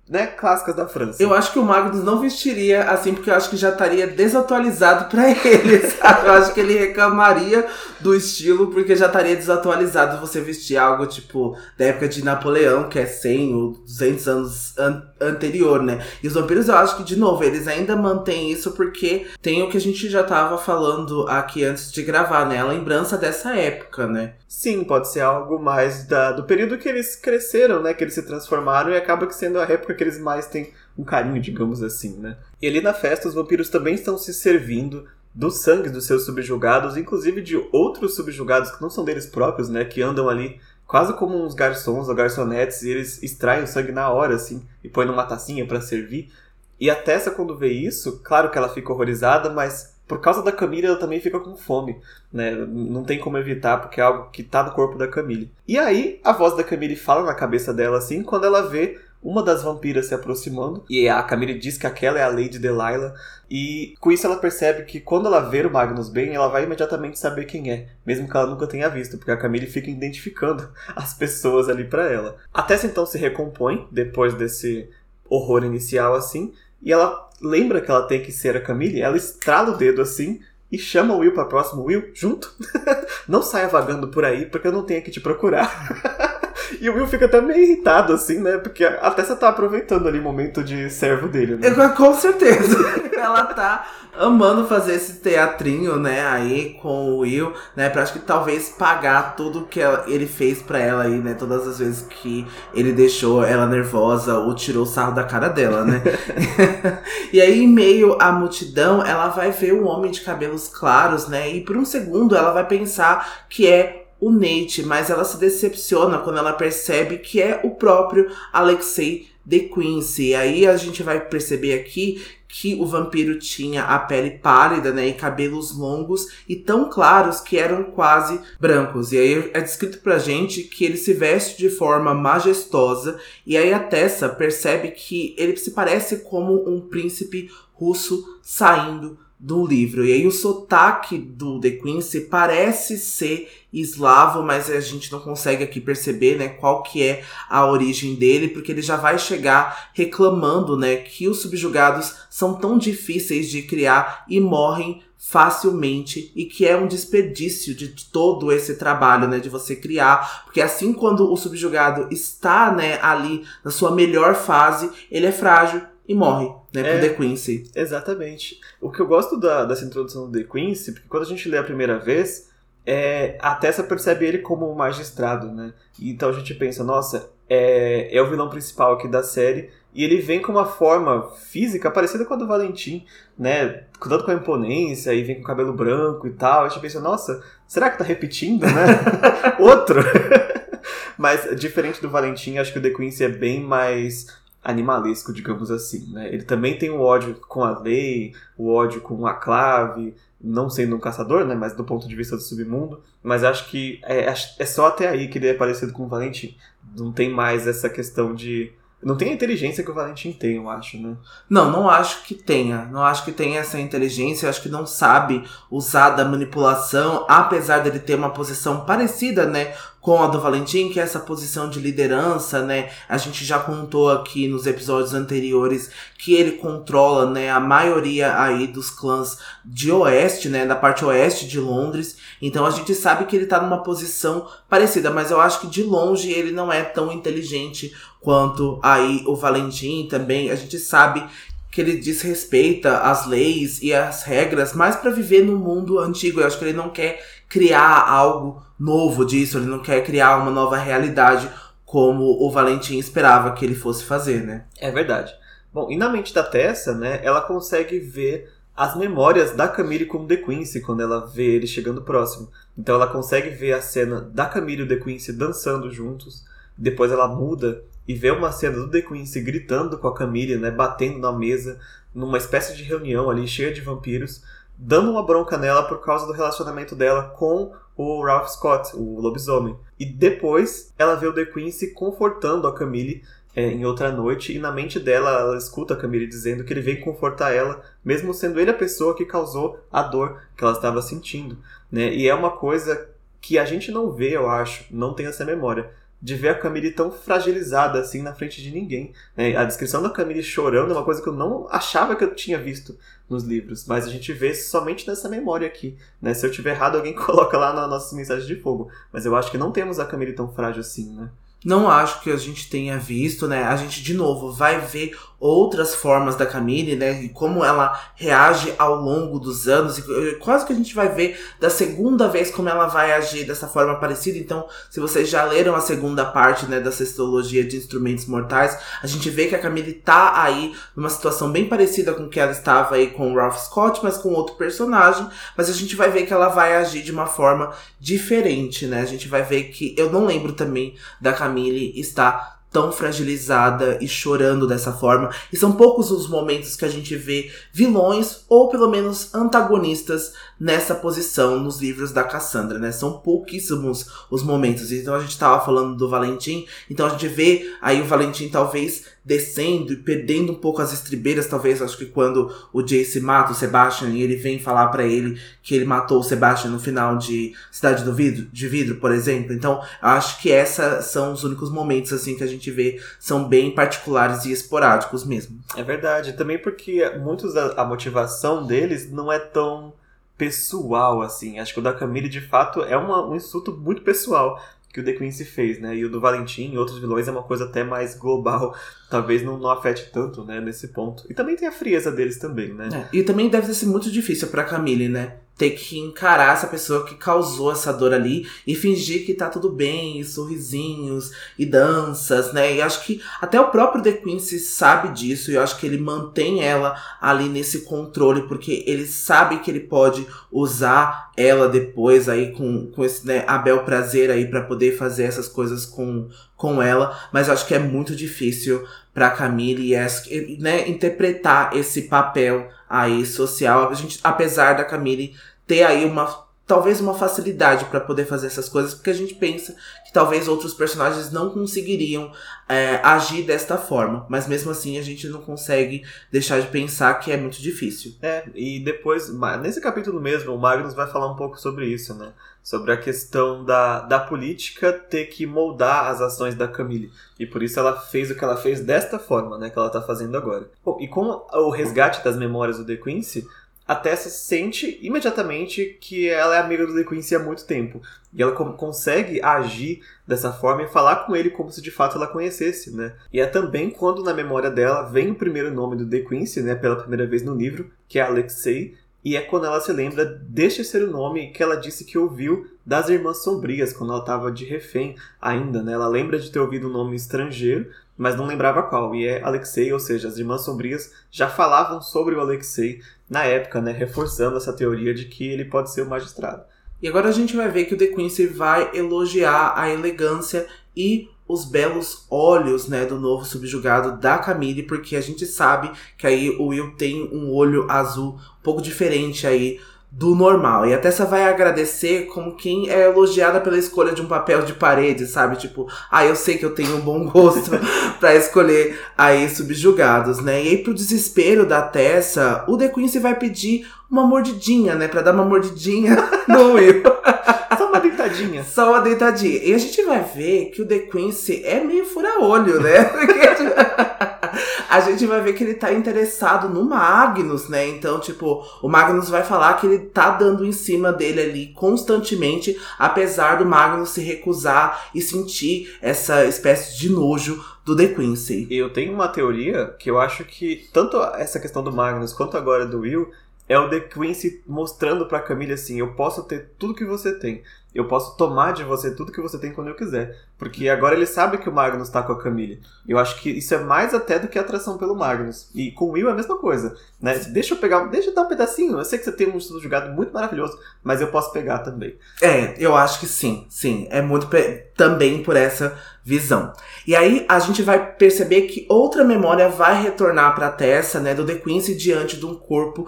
né, clássicas da França. Eu acho que o Magnus não vestiria assim, porque eu acho que já estaria desatualizado para ele, sabe? Eu acho que ele reclamaria do estilo, porque já estaria desatualizado você vestir algo tipo da época de Napoleão, que é 100 ou 200 anos an anterior, né? E os vampiros, eu acho que, de novo, eles ainda mantêm isso porque tem o que a gente já tava falando aqui antes de gravar, né? A lembrança dessa época, né? Sim, pode ser algo mais da, do período que eles cresceram, né? Que eles se transformaram e acaba que sendo a época que eles mais têm um carinho, digamos assim, né? E ali na festa, os vampiros também estão se servindo do sangue dos seus subjugados, inclusive de outros subjugados que não são deles próprios, né? Que andam ali quase como uns garçons ou garçonetes e eles extraem o sangue na hora, assim, e põem numa tacinha para servir. E a Tessa, quando vê isso, claro que ela fica horrorizada, mas por causa da Camille ela também fica com fome, né? Não tem como evitar, porque é algo que tá no corpo da Camille. E aí, a voz da Camille fala na cabeça dela, assim, quando ela vê uma das vampiras se aproximando, e a Camille diz que aquela é a Lady Delilah, e com isso ela percebe que quando ela ver o Magnus bem, ela vai imediatamente saber quem é, mesmo que ela nunca tenha visto, porque a Camille fica identificando as pessoas ali para ela. A Tessa então se recompõe, depois desse horror inicial assim, e ela lembra que ela tem que ser a Camille, ela estrala o dedo assim, e chama o Will para próximo. Will, junto. não saia vagando por aí, porque eu não tenho que te procurar. E o Will fica até meio irritado, assim, né? Porque até você tá aproveitando ali o momento de servo dele, né? Eu, com certeza. Ela tá amando fazer esse teatrinho, né, aí com o Will, né, pra acho que talvez pagar tudo que ele fez pra ela aí, né, todas as vezes que ele deixou ela nervosa ou tirou o sarro da cara dela, né. e aí, em meio à multidão, ela vai ver um homem de cabelos claros, né, e por um segundo ela vai pensar que é o Nate, mas ela se decepciona quando ela percebe que é o próprio Alexei de Quincy. E aí a gente vai perceber aqui que o vampiro tinha a pele pálida, né, e cabelos longos e tão claros que eram quase brancos. E aí é descrito pra gente que ele se veste de forma majestosa e aí a Tessa percebe que ele se parece como um príncipe russo saindo do livro. E aí o sotaque do The Quincy parece ser eslavo, mas a gente não consegue aqui perceber, né, qual que é a origem dele, porque ele já vai chegar reclamando, né, que os subjugados são tão difíceis de criar e morrem facilmente e que é um desperdício de todo esse trabalho, né, de você criar, porque assim quando o subjugado está, né, ali na sua melhor fase, ele é frágil e morre, né, é, pro The Quincy. Exatamente. O que eu gosto da, dessa introdução do The Quincy, porque quando a gente lê a primeira vez, é, a Tessa percebe ele como um magistrado, né? Então a gente pensa, nossa, é, é o vilão principal aqui da série, e ele vem com uma forma física parecida com a do Valentim, né? Cuidado com a imponência, e vem com cabelo branco e tal. A gente pensa, nossa, será que tá repetindo, né? Outro! Mas diferente do Valentim, acho que o The Quincy é bem mais animalesco, digamos assim. Né? Ele também tem o ódio com a lei, o ódio com a clave, não sendo um caçador, né, mas do ponto de vista do submundo. Mas acho que é, é só até aí que ele é parecido com o Valentim. Não tem mais essa questão de não tem a inteligência que o Valentim tem, eu acho, né? Não, não acho que tenha. Não acho que tenha essa inteligência. Eu acho que não sabe usar da manipulação, apesar dele ter uma posição parecida, né? Com a do Valentim, que é essa posição de liderança, né? A gente já contou aqui nos episódios anteriores que ele controla, né, a maioria aí dos clãs de oeste, né, da parte oeste de Londres. Então a gente sabe que ele tá numa posição parecida, mas eu acho que de longe ele não é tão inteligente quanto aí o Valentim também. A gente sabe que ele desrespeita as leis e as regras, mais para viver no mundo antigo. Eu acho que ele não quer criar algo novo disso, ele não quer criar uma nova realidade como o Valentim esperava que ele fosse fazer, né? É verdade. Bom, e na mente da Tessa, né, ela consegue ver as memórias da Camille com o The Quincy quando ela vê ele chegando próximo. Então ela consegue ver a cena da Camille e o The Quincy dançando juntos. Depois ela muda e vê uma cena do The Quincy gritando com a Camille, né, batendo na mesa, numa espécie de reunião ali cheia de vampiros, dando uma bronca nela por causa do relacionamento dela com o Ralph Scott, o lobisomem. E depois ela vê o The Quincy confortando a Camille é, em outra noite e na mente dela ela escuta a Camille dizendo que ele vem confortar ela, mesmo sendo ele a pessoa que causou a dor que ela estava sentindo, né? E é uma coisa que a gente não vê, eu acho, não tem essa memória de ver a Camille tão fragilizada assim na frente de ninguém. Né? A descrição da Camille chorando é uma coisa que eu não achava que eu tinha visto nos livros, mas a gente vê somente nessa memória aqui. Né? Se eu tiver errado, alguém coloca lá nas nossas mensagens de fogo. Mas eu acho que não temos a Camille tão frágil assim, né? Não acho que a gente tenha visto, né? A gente, de novo, vai ver outras formas da Camille, né? E como ela reage ao longo dos anos. E quase que a gente vai ver da segunda vez como ela vai agir dessa forma parecida. Então, se vocês já leram a segunda parte, né, da sextologia de instrumentos mortais, a gente vê que a Camille tá aí numa situação bem parecida com que ela estava aí com o Ralph Scott, mas com outro personagem. Mas a gente vai ver que ela vai agir de uma forma diferente, né? A gente vai ver que. Eu não lembro também da Camille está tão fragilizada e chorando dessa forma. E são poucos os momentos que a gente vê vilões ou pelo menos antagonistas nessa posição nos livros da Cassandra, né? São pouquíssimos os momentos. Então a gente tava falando do Valentim, então a gente vê aí o Valentim talvez descendo e perdendo um pouco as estribeiras, talvez, acho que quando o Jace mata o Sebastian e ele vem falar para ele que ele matou o Sebastian no final de Cidade do Vidro, de Vidro, por exemplo. Então, acho que esses são os únicos momentos assim que a gente vê são bem particulares e esporádicos mesmo. É verdade, também porque muitos da a motivação deles não é tão pessoal assim. Acho que o da Camille de fato é uma, um insulto muito pessoal que o The Quincy fez, né? E o do Valentim e outros vilões é uma coisa até mais global. Talvez não, não afete tanto, né, nesse ponto. E também tem a frieza deles também, né? É, e também deve ser muito difícil pra Camille, né? Ter que encarar essa pessoa que causou essa dor ali e fingir que tá tudo bem, e sorrisinhos e danças, né? E acho que até o próprio The Quincy sabe disso e eu acho que ele mantém ela ali nesse controle porque ele sabe que ele pode usar ela depois aí com, com esse né, Abel prazer aí para poder fazer essas coisas com, com ela, mas eu acho que é muito difícil para Camille e né, interpretar esse papel aí social, a gente, apesar da Camille ter aí uma talvez uma facilidade para poder fazer essas coisas, porque a gente pensa que talvez outros personagens não conseguiriam é, agir desta forma, mas mesmo assim a gente não consegue deixar de pensar que é muito difícil. É, e depois, nesse capítulo mesmo, o Magnus vai falar um pouco sobre isso, né? Sobre a questão da, da política ter que moldar as ações da Camille. E por isso ela fez o que ela fez desta forma, né? Que ela tá fazendo agora. Bom, e com o resgate das memórias do The Quincy, a Tessa sente imediatamente que ela é amiga do The Quincy há muito tempo. E ela consegue agir dessa forma e falar com ele como se de fato ela conhecesse, né? E é também quando na memória dela vem o primeiro nome do The Quincy, né, pela primeira vez no livro, que é Alexei, e é quando ela se lembra deste ser o nome que ela disse que ouviu das Irmãs Sombrias, quando ela estava de refém ainda, né? Ela lembra de ter ouvido um nome estrangeiro, mas não lembrava qual. E é Alexei, ou seja, as Irmãs Sombrias já falavam sobre o Alexei na época, né? Reforçando essa teoria de que ele pode ser o magistrado. E agora a gente vai ver que o The Quincy vai elogiar a elegância e os belos olhos, né, do novo subjugado da Camille, porque a gente sabe que aí o Will tem um olho azul um pouco diferente aí do normal. E a Tessa vai agradecer como quem é elogiada pela escolha de um papel de parede, sabe? Tipo, ah, eu sei que eu tenho um bom gosto para escolher aí subjugados, né? E aí, pro desespero da Tessa, o The Quincy vai pedir uma mordidinha, né? Pra dar uma mordidinha no Will. Só uma deitadinha. Só uma deitadinha. E a gente vai ver que o The Quincy é meio fura-olho, né? A gente vai ver que ele tá interessado no Magnus, né? Então, tipo, o Magnus vai falar que ele tá dando em cima dele ali constantemente, apesar do Magnus se recusar e sentir essa espécie de nojo do The Quincy. Eu tenho uma teoria que eu acho que tanto essa questão do Magnus quanto agora do Will é o The Quincy mostrando pra Camille assim: eu posso ter tudo que você tem. Eu posso tomar de você tudo que você tem quando eu quiser. Porque agora ele sabe que o Magnus tá com a Camille. Eu acho que isso é mais até do que atração pelo Magnus. E com o Will é a mesma coisa. Né? Deixa eu pegar, deixa eu dar um pedacinho. Eu sei que você tem um estudo jogado muito maravilhoso, mas eu posso pegar também. É, eu acho que sim, sim. É muito também por essa visão. E aí a gente vai perceber que outra memória vai retornar pra Tessa, né, do The Quincy diante de um corpo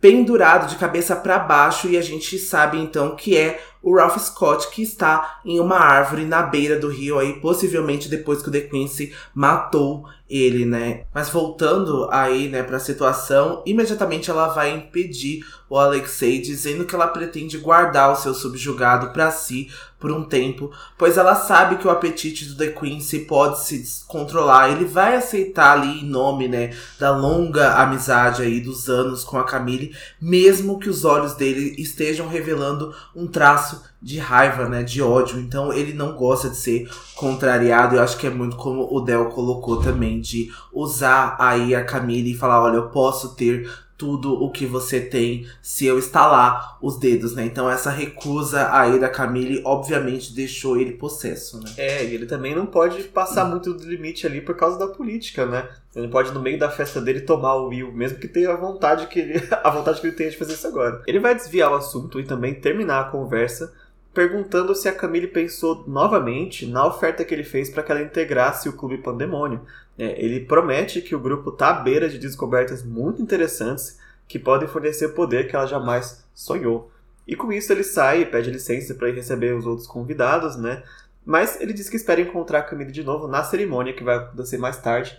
pendurado de cabeça para baixo e a gente sabe então que é o Ralph Scott que está em uma árvore na beira do rio aí, possivelmente depois que o The Quincy matou ele, né? Mas voltando aí, né, para a situação, imediatamente ela vai impedir o Alexei dizendo que ela pretende guardar o seu subjugado para si por um tempo, pois ela sabe que o apetite do The Quincy pode se descontrolar. Ele vai aceitar ali em nome, né, da longa amizade aí dos anos com a Camille, mesmo que os olhos dele estejam revelando um traço de raiva, né, de ódio. Então ele não gosta de ser contrariado. Eu acho que é muito como o Del colocou também de usar aí a Camille e falar, olha, eu posso ter tudo o que você tem se eu estalar os dedos, né? Então essa recusa aí da Camille obviamente deixou ele possesso, né? É, e ele também não pode passar muito do limite ali por causa da política, né? Ele pode no meio da festa dele tomar o Will, mesmo que tenha a vontade que ele, a vontade que ele tenha de fazer isso agora. Ele vai desviar o assunto e também terminar a conversa perguntando se a Camille pensou novamente na oferta que ele fez para que ela integrasse o Clube Pandemônio. É, ele promete que o grupo está à beira de descobertas muito interessantes que podem fornecer poder que ela jamais sonhou. E com isso ele sai e pede licença para ir receber os outros convidados, né? Mas ele diz que espera encontrar a Camille de novo na cerimônia que vai acontecer mais tarde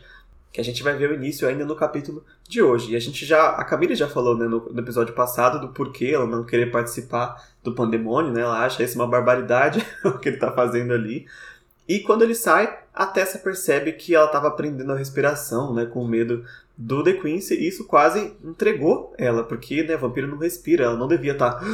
que a gente vai ver o início ainda no capítulo de hoje. E a gente já, a Camila já falou né, no, no, episódio passado do porquê ela não querer participar do pandemônio, né? Ela acha isso uma barbaridade o que ele está fazendo ali. E quando ele sai, a Tessa percebe que ela estava aprendendo a respiração, né, com medo do The Quincy, e isso quase entregou ela, porque, né, vampiro não respira, ela não devia estar tá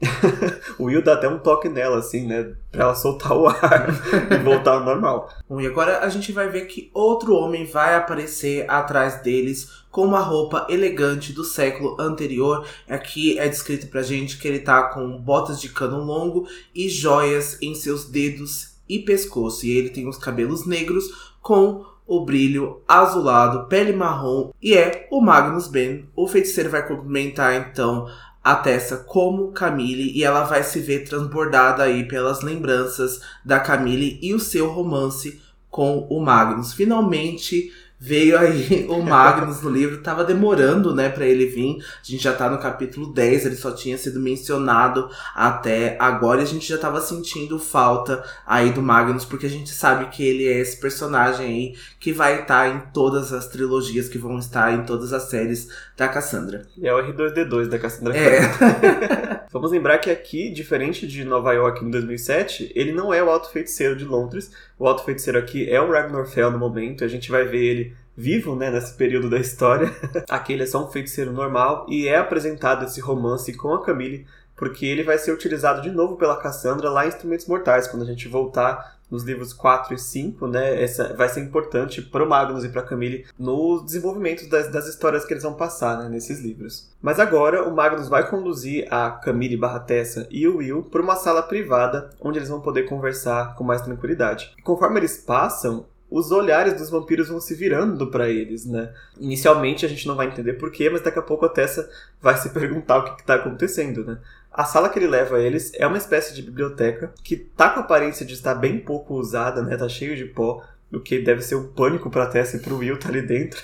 o Will dá até um toque nela, assim, né? Pra ela soltar o ar e voltar ao normal. Bom, e agora a gente vai ver que outro homem vai aparecer atrás deles com uma roupa elegante do século anterior. Aqui é descrito pra gente que ele tá com botas de cano longo e joias em seus dedos e pescoço. E ele tem os cabelos negros com o brilho azulado, pele marrom e é o Magnus Ben. O feiticeiro vai cumprimentar então a Tessa como Camille e ela vai se ver transbordada aí pelas lembranças da Camille e o seu romance com o Magnus. Finalmente veio aí o Magnus no livro, tava demorando, né, para ele vir. A gente já tá no capítulo 10, ele só tinha sido mencionado até agora e a gente já tava sentindo falta aí do Magnus, porque a gente sabe que ele é esse personagem aí que vai estar tá em todas as trilogias que vão estar em todas as séries da Cassandra. É o R2D2 da Cassandra. É. Vamos lembrar que aqui, diferente de Nova York em 2007, ele não é o Alto Feiticeiro de Londres. O Alto Feiticeiro aqui é o Ragnar Fell no momento. A gente vai ver ele vivo, né, nesse período da história. aqui ele é só um feiticeiro normal e é apresentado esse romance com a Camille porque ele vai ser utilizado de novo pela Cassandra lá em Instrumentos Mortais, quando a gente voltar nos livros 4 e 5, né? Essa vai ser importante para o Magnus e para Camille no desenvolvimento das, das histórias que eles vão passar né, nesses livros. Mas agora o Magnus vai conduzir a Camille barra Tessa e o Will para uma sala privada onde eles vão poder conversar com mais tranquilidade. E conforme eles passam, os olhares dos vampiros vão se virando para eles, né? Inicialmente a gente não vai entender porquê, mas daqui a pouco a Tessa vai se perguntar o que está acontecendo, né? A sala que ele leva eles é uma espécie de biblioteca que tá com a aparência de estar bem pouco usada, né? Tá cheio de pó, o que deve ser um pânico pra Tessa e pro Will tá ali dentro.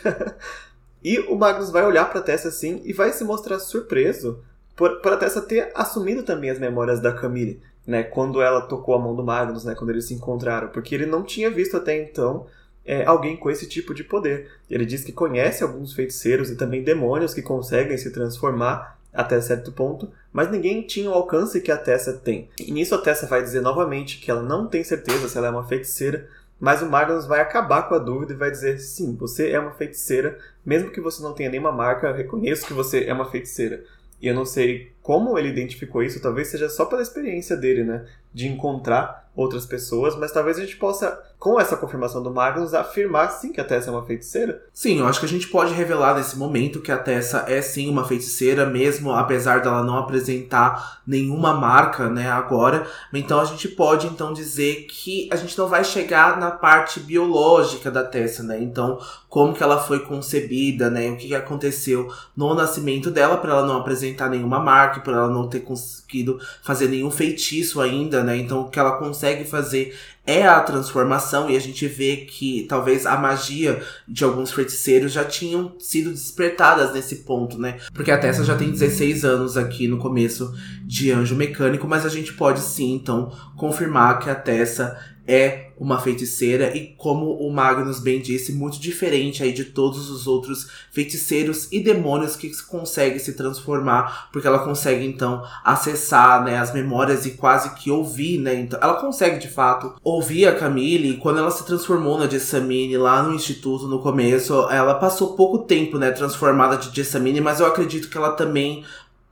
e o Magnus vai olhar pra Tessa assim e vai se mostrar surpreso por, por a Tessa ter assumido também as memórias da Camille, né? Quando ela tocou a mão do Magnus, né? Quando eles se encontraram. Porque ele não tinha visto até então é, alguém com esse tipo de poder. Ele diz que conhece alguns feiticeiros e também demônios que conseguem se transformar até certo ponto, mas ninguém tinha o alcance que a Tessa tem. E nisso a Tessa vai dizer novamente que ela não tem certeza se ela é uma feiticeira, mas o Magnus vai acabar com a dúvida e vai dizer: sim, você é uma feiticeira, mesmo que você não tenha nenhuma marca, reconheço que você é uma feiticeira. E eu não sei como ele identificou isso, talvez seja só pela experiência dele, né? De encontrar outras pessoas, mas talvez a gente possa, com essa confirmação do Magnus, afirmar sim que a Tessa é uma feiticeira. Sim, eu acho que a gente pode revelar nesse momento que a Tessa é sim uma feiticeira, mesmo apesar dela não apresentar nenhuma marca, né, agora. Então a gente pode então dizer que a gente não vai chegar na parte biológica da Tessa, né? Então, como que ela foi concebida, né? O que, aconteceu no nascimento dela para ela não apresentar nenhuma marca, para ela não ter conseguido fazer nenhum feitiço ainda, né? Então, o que ela consegue fazer é a transformação e a gente vê que talvez a magia de alguns feiticeiros já tinham sido despertadas nesse ponto, né? Porque a Tessa já tem 16 anos aqui no começo de Anjo Mecânico, mas a gente pode sim, então, confirmar que a Tessa é uma feiticeira e como o Magnus bem disse, muito diferente aí de todos os outros feiticeiros e demônios que consegue se transformar, porque ela consegue então acessar, né, as memórias e quase que ouvir, né? Então, ela consegue de fato ouvir a Camille e quando ela se transformou na Jessamine lá no instituto no começo, ela passou pouco tempo, né, transformada de Jessamine, mas eu acredito que ela também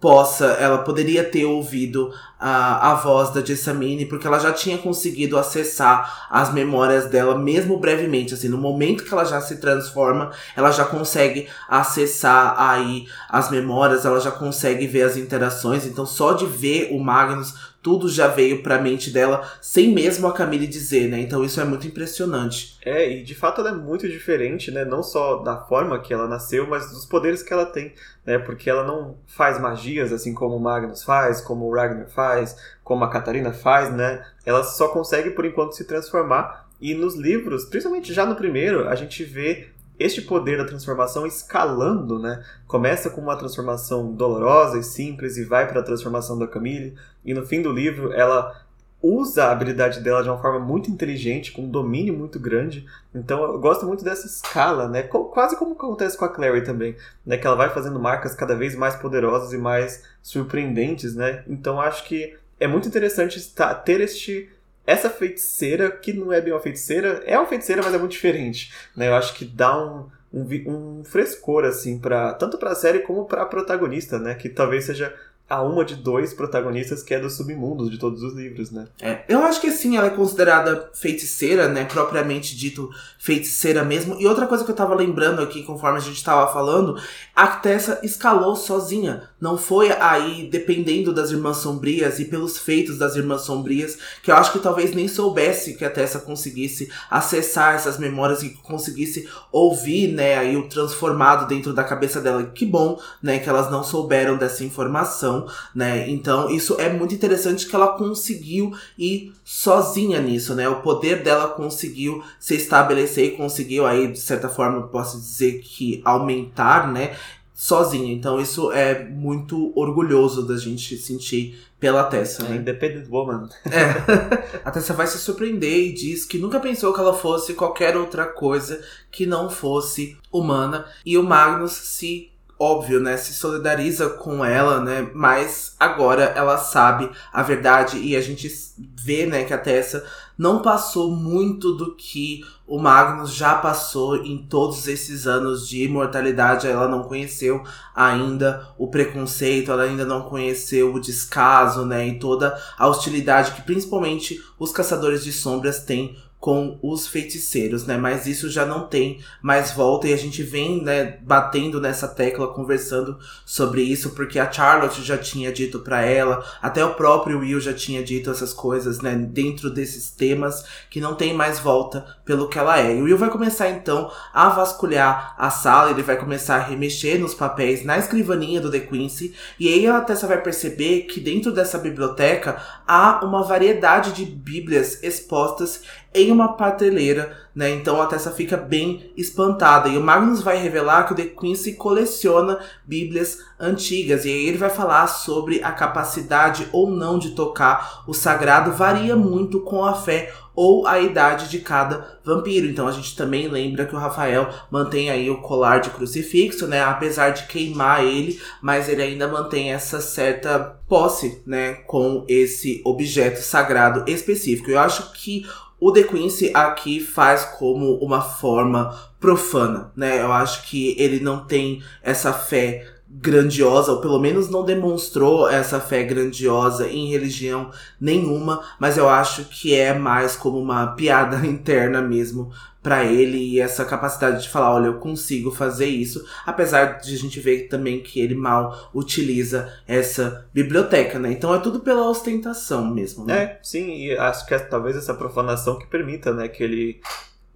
possa, ela poderia ter ouvido a, a voz da Jessamine, porque ela já tinha conseguido acessar as memórias dela, mesmo brevemente, assim, no momento que ela já se transforma, ela já consegue acessar aí as memórias, ela já consegue ver as interações, então só de ver o Magnus tudo já veio pra mente dela, sem mesmo a Camille dizer, né? Então isso é muito impressionante. É, e de fato ela é muito diferente, né? Não só da forma que ela nasceu, mas dos poderes que ela tem, né? Porque ela não faz magias assim como o Magnus faz, como o Ragnar faz, como a Catarina faz, né? Ela só consegue por enquanto se transformar. E nos livros, principalmente já no primeiro, a gente vê este poder da transformação escalando, né? Começa com uma transformação dolorosa e simples e vai para a transformação da Camille. E no fim do livro, ela usa a habilidade dela de uma forma muito inteligente, com um domínio muito grande. Então eu gosto muito dessa escala, né? Quase como acontece com a Clary também, né? Que ela vai fazendo marcas cada vez mais poderosas e mais surpreendentes, né? Então acho que é muito interessante ter este essa feiticeira, que não é bem uma feiticeira, é uma feiticeira, mas é muito diferente. Né? Eu acho que dá um, um, um frescor, assim, pra, tanto para a série como para a protagonista, né? Que talvez seja a uma de dois protagonistas que é dos submundos de todos os livros, né? É, eu acho que sim, ela é considerada feiticeira, né? Propriamente dito feiticeira mesmo. E outra coisa que eu tava lembrando aqui, conforme a gente tava falando, a Tessa escalou sozinha. Não foi aí dependendo das Irmãs Sombrias e pelos feitos das Irmãs Sombrias, que eu acho que talvez nem soubesse que a Tessa conseguisse acessar essas memórias e conseguisse ouvir, né, aí o transformado dentro da cabeça dela. Que bom, né, que elas não souberam dessa informação né? Então isso é muito interessante que ela conseguiu ir sozinha nisso, né? O poder dela conseguiu se estabelecer e conseguiu aí, de certa forma, posso dizer que aumentar, né? Sozinha. Então isso é muito orgulhoso da gente sentir pela Tessa, né? Independent Woman. É. A Tessa vai se surpreender e diz que nunca pensou que ela fosse qualquer outra coisa que não fosse humana. E o Magnus se óbvio, né, se solidariza com ela, né, mas agora ela sabe a verdade e a gente vê, né, que a Tessa não passou muito do que o Magnus já passou em todos esses anos de imortalidade. Ela não conheceu ainda o preconceito, ela ainda não conheceu o descaso, né, e toda a hostilidade que principalmente os caçadores de sombras têm com os feiticeiros, né? Mas isso já não tem mais volta e a gente vem, né, batendo nessa tecla, conversando sobre isso, porque a Charlotte já tinha dito para ela, até o próprio Will já tinha dito essas coisas, né, dentro desses temas que não tem mais volta pelo que ela é. E o Will vai começar então a vasculhar a sala, ele vai começar a remexer nos papéis na escrivaninha do The Quincy, e aí a Tessa vai perceber que dentro dessa biblioteca há uma variedade de bíblias expostas em uma prateleira, né? Então a Tessa fica bem espantada. E o Magnus vai revelar que o The Quincy coleciona bíblias antigas. E aí ele vai falar sobre a capacidade ou não de tocar o sagrado varia muito com a fé ou a idade de cada vampiro. Então a gente também lembra que o Rafael mantém aí o colar de crucifixo, né? Apesar de queimar ele, mas ele ainda mantém essa certa posse, né, com esse objeto sagrado específico. Eu acho que o The Quincy aqui faz como uma forma profana, né? Eu acho que ele não tem essa fé grandiosa, ou pelo menos não demonstrou essa fé grandiosa em religião nenhuma, mas eu acho que é mais como uma piada interna mesmo para ele e essa capacidade de falar, olha, eu consigo fazer isso, apesar de a gente ver também que ele mal utiliza essa biblioteca, né? Então é tudo pela ostentação mesmo, né? É, sim, e acho que é talvez essa profanação que permita, né, que ele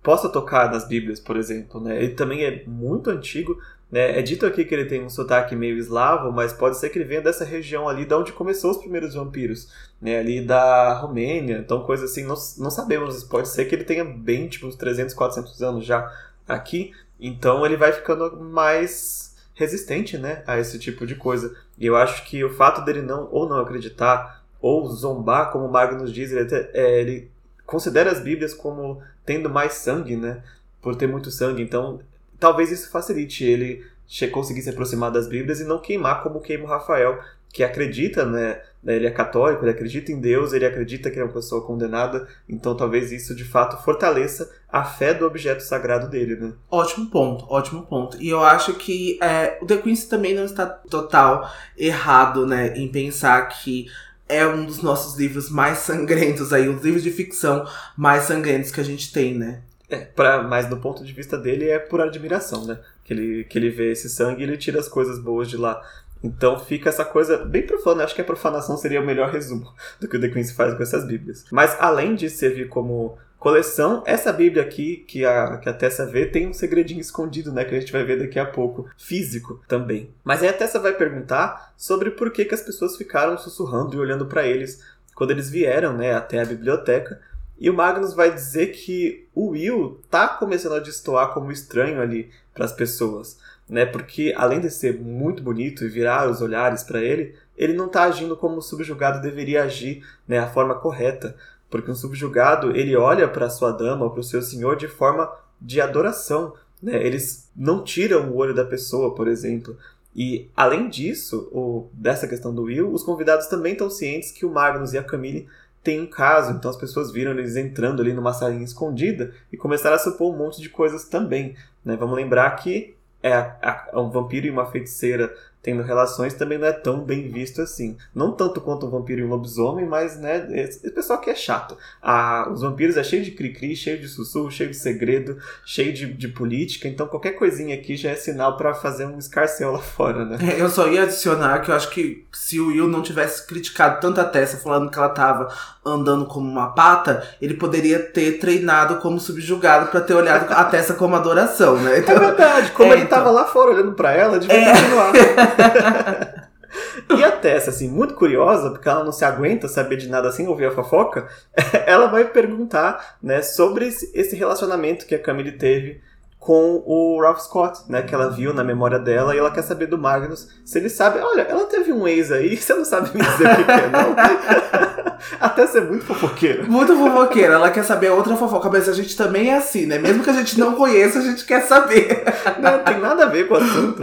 possa tocar nas Bíblias, por exemplo, né? Ele também é muito antigo, né? É dito aqui que ele tem um sotaque meio eslavo, mas pode ser que ele venha dessa região ali da onde começou os primeiros vampiros, né? ali da Romênia, então coisa assim, não, não sabemos, pode ser que ele tenha bem tipo uns 300, 400 anos já aqui, então ele vai ficando mais resistente né, a esse tipo de coisa. E eu acho que o fato dele não ou não acreditar ou zombar, como Magnus diz, ele, até, é, ele considera as Bíblias como tendo mais sangue, né? Por ter muito sangue. Então, talvez isso facilite ele conseguir se aproximar das Bíblias e não queimar como queima o Rafael, que acredita, né? Ele é católico, ele acredita em Deus, ele acredita que é uma pessoa condenada, então talvez isso de fato fortaleça a fé do objeto sagrado dele, né? Ótimo ponto, ótimo ponto. E eu acho que é, o The Quincy também não está total errado, né, em pensar que é um dos nossos livros mais sangrentos aí, os livros de ficção mais sangrentos que a gente tem, né? É, pra, mas do ponto de vista dele é por admiração, né? Que ele, que ele vê esse sangue e ele tira as coisas boas de lá. Então fica essa coisa bem profana. Acho que a profanação seria o melhor resumo do que o The Queen's faz com essas bíblias. Mas além de servir como coleção, essa bíblia aqui que a, que a Tessa vê tem um segredinho escondido, né? Que a gente vai ver daqui a pouco. Físico também. Mas aí a Tessa vai perguntar sobre por que, que as pessoas ficaram sussurrando e olhando para eles quando eles vieram, né, até a biblioteca e o Magnus vai dizer que o Will tá começando a destoar como estranho ali para as pessoas, né? Porque além de ser muito bonito e virar os olhares para ele, ele não tá agindo como o subjugado deveria agir, né, a forma correta, porque um subjugado, ele olha para sua dama, para o seu senhor de forma de adoração, né? Eles não tiram o olho da pessoa, por exemplo. E além disso, o, dessa questão do Will, os convidados também estão cientes que o Magnus e a Camille tem um caso, então as pessoas viram eles entrando ali numa salinha escondida e começaram a supor um monte de coisas também. Né? Vamos lembrar que é, é um vampiro e uma feiticeira tendo relações também não é tão bem visto assim. Não tanto quanto um vampiro e um lobisomem, mas, né, esse pessoal que é chato. Ah, os vampiros é cheio de cri-cri, cheio de sussurro, cheio de segredo, cheio de, de política, então qualquer coisinha aqui já é sinal para fazer um escarcel lá fora, né? É, eu só ia adicionar que eu acho que se o Will não tivesse criticado tanto a Tessa falando que ela tava andando como uma pata, ele poderia ter treinado como subjugado para ter olhado a Tessa como adoração, né? Então, é verdade, como é, ele então... tava lá fora olhando para ela, devia é... continuar. e a Tessa, assim, muito curiosa, porque ela não se aguenta saber de nada assim, ouvir a fofoca, ela vai perguntar, né, sobre esse relacionamento que a Camille teve com o Ralph Scott, né, que ela viu na memória dela, e ela quer saber do Magnus se ele sabe, olha, ela teve um ex aí, você não sabe me dizer o que é, não? Até ser muito fofoqueira. Muito fofoqueira, ela quer saber outra fofoca, mas a gente também é assim, né? Mesmo que a gente não conheça, a gente quer saber. Não, tem nada a ver com o assunto.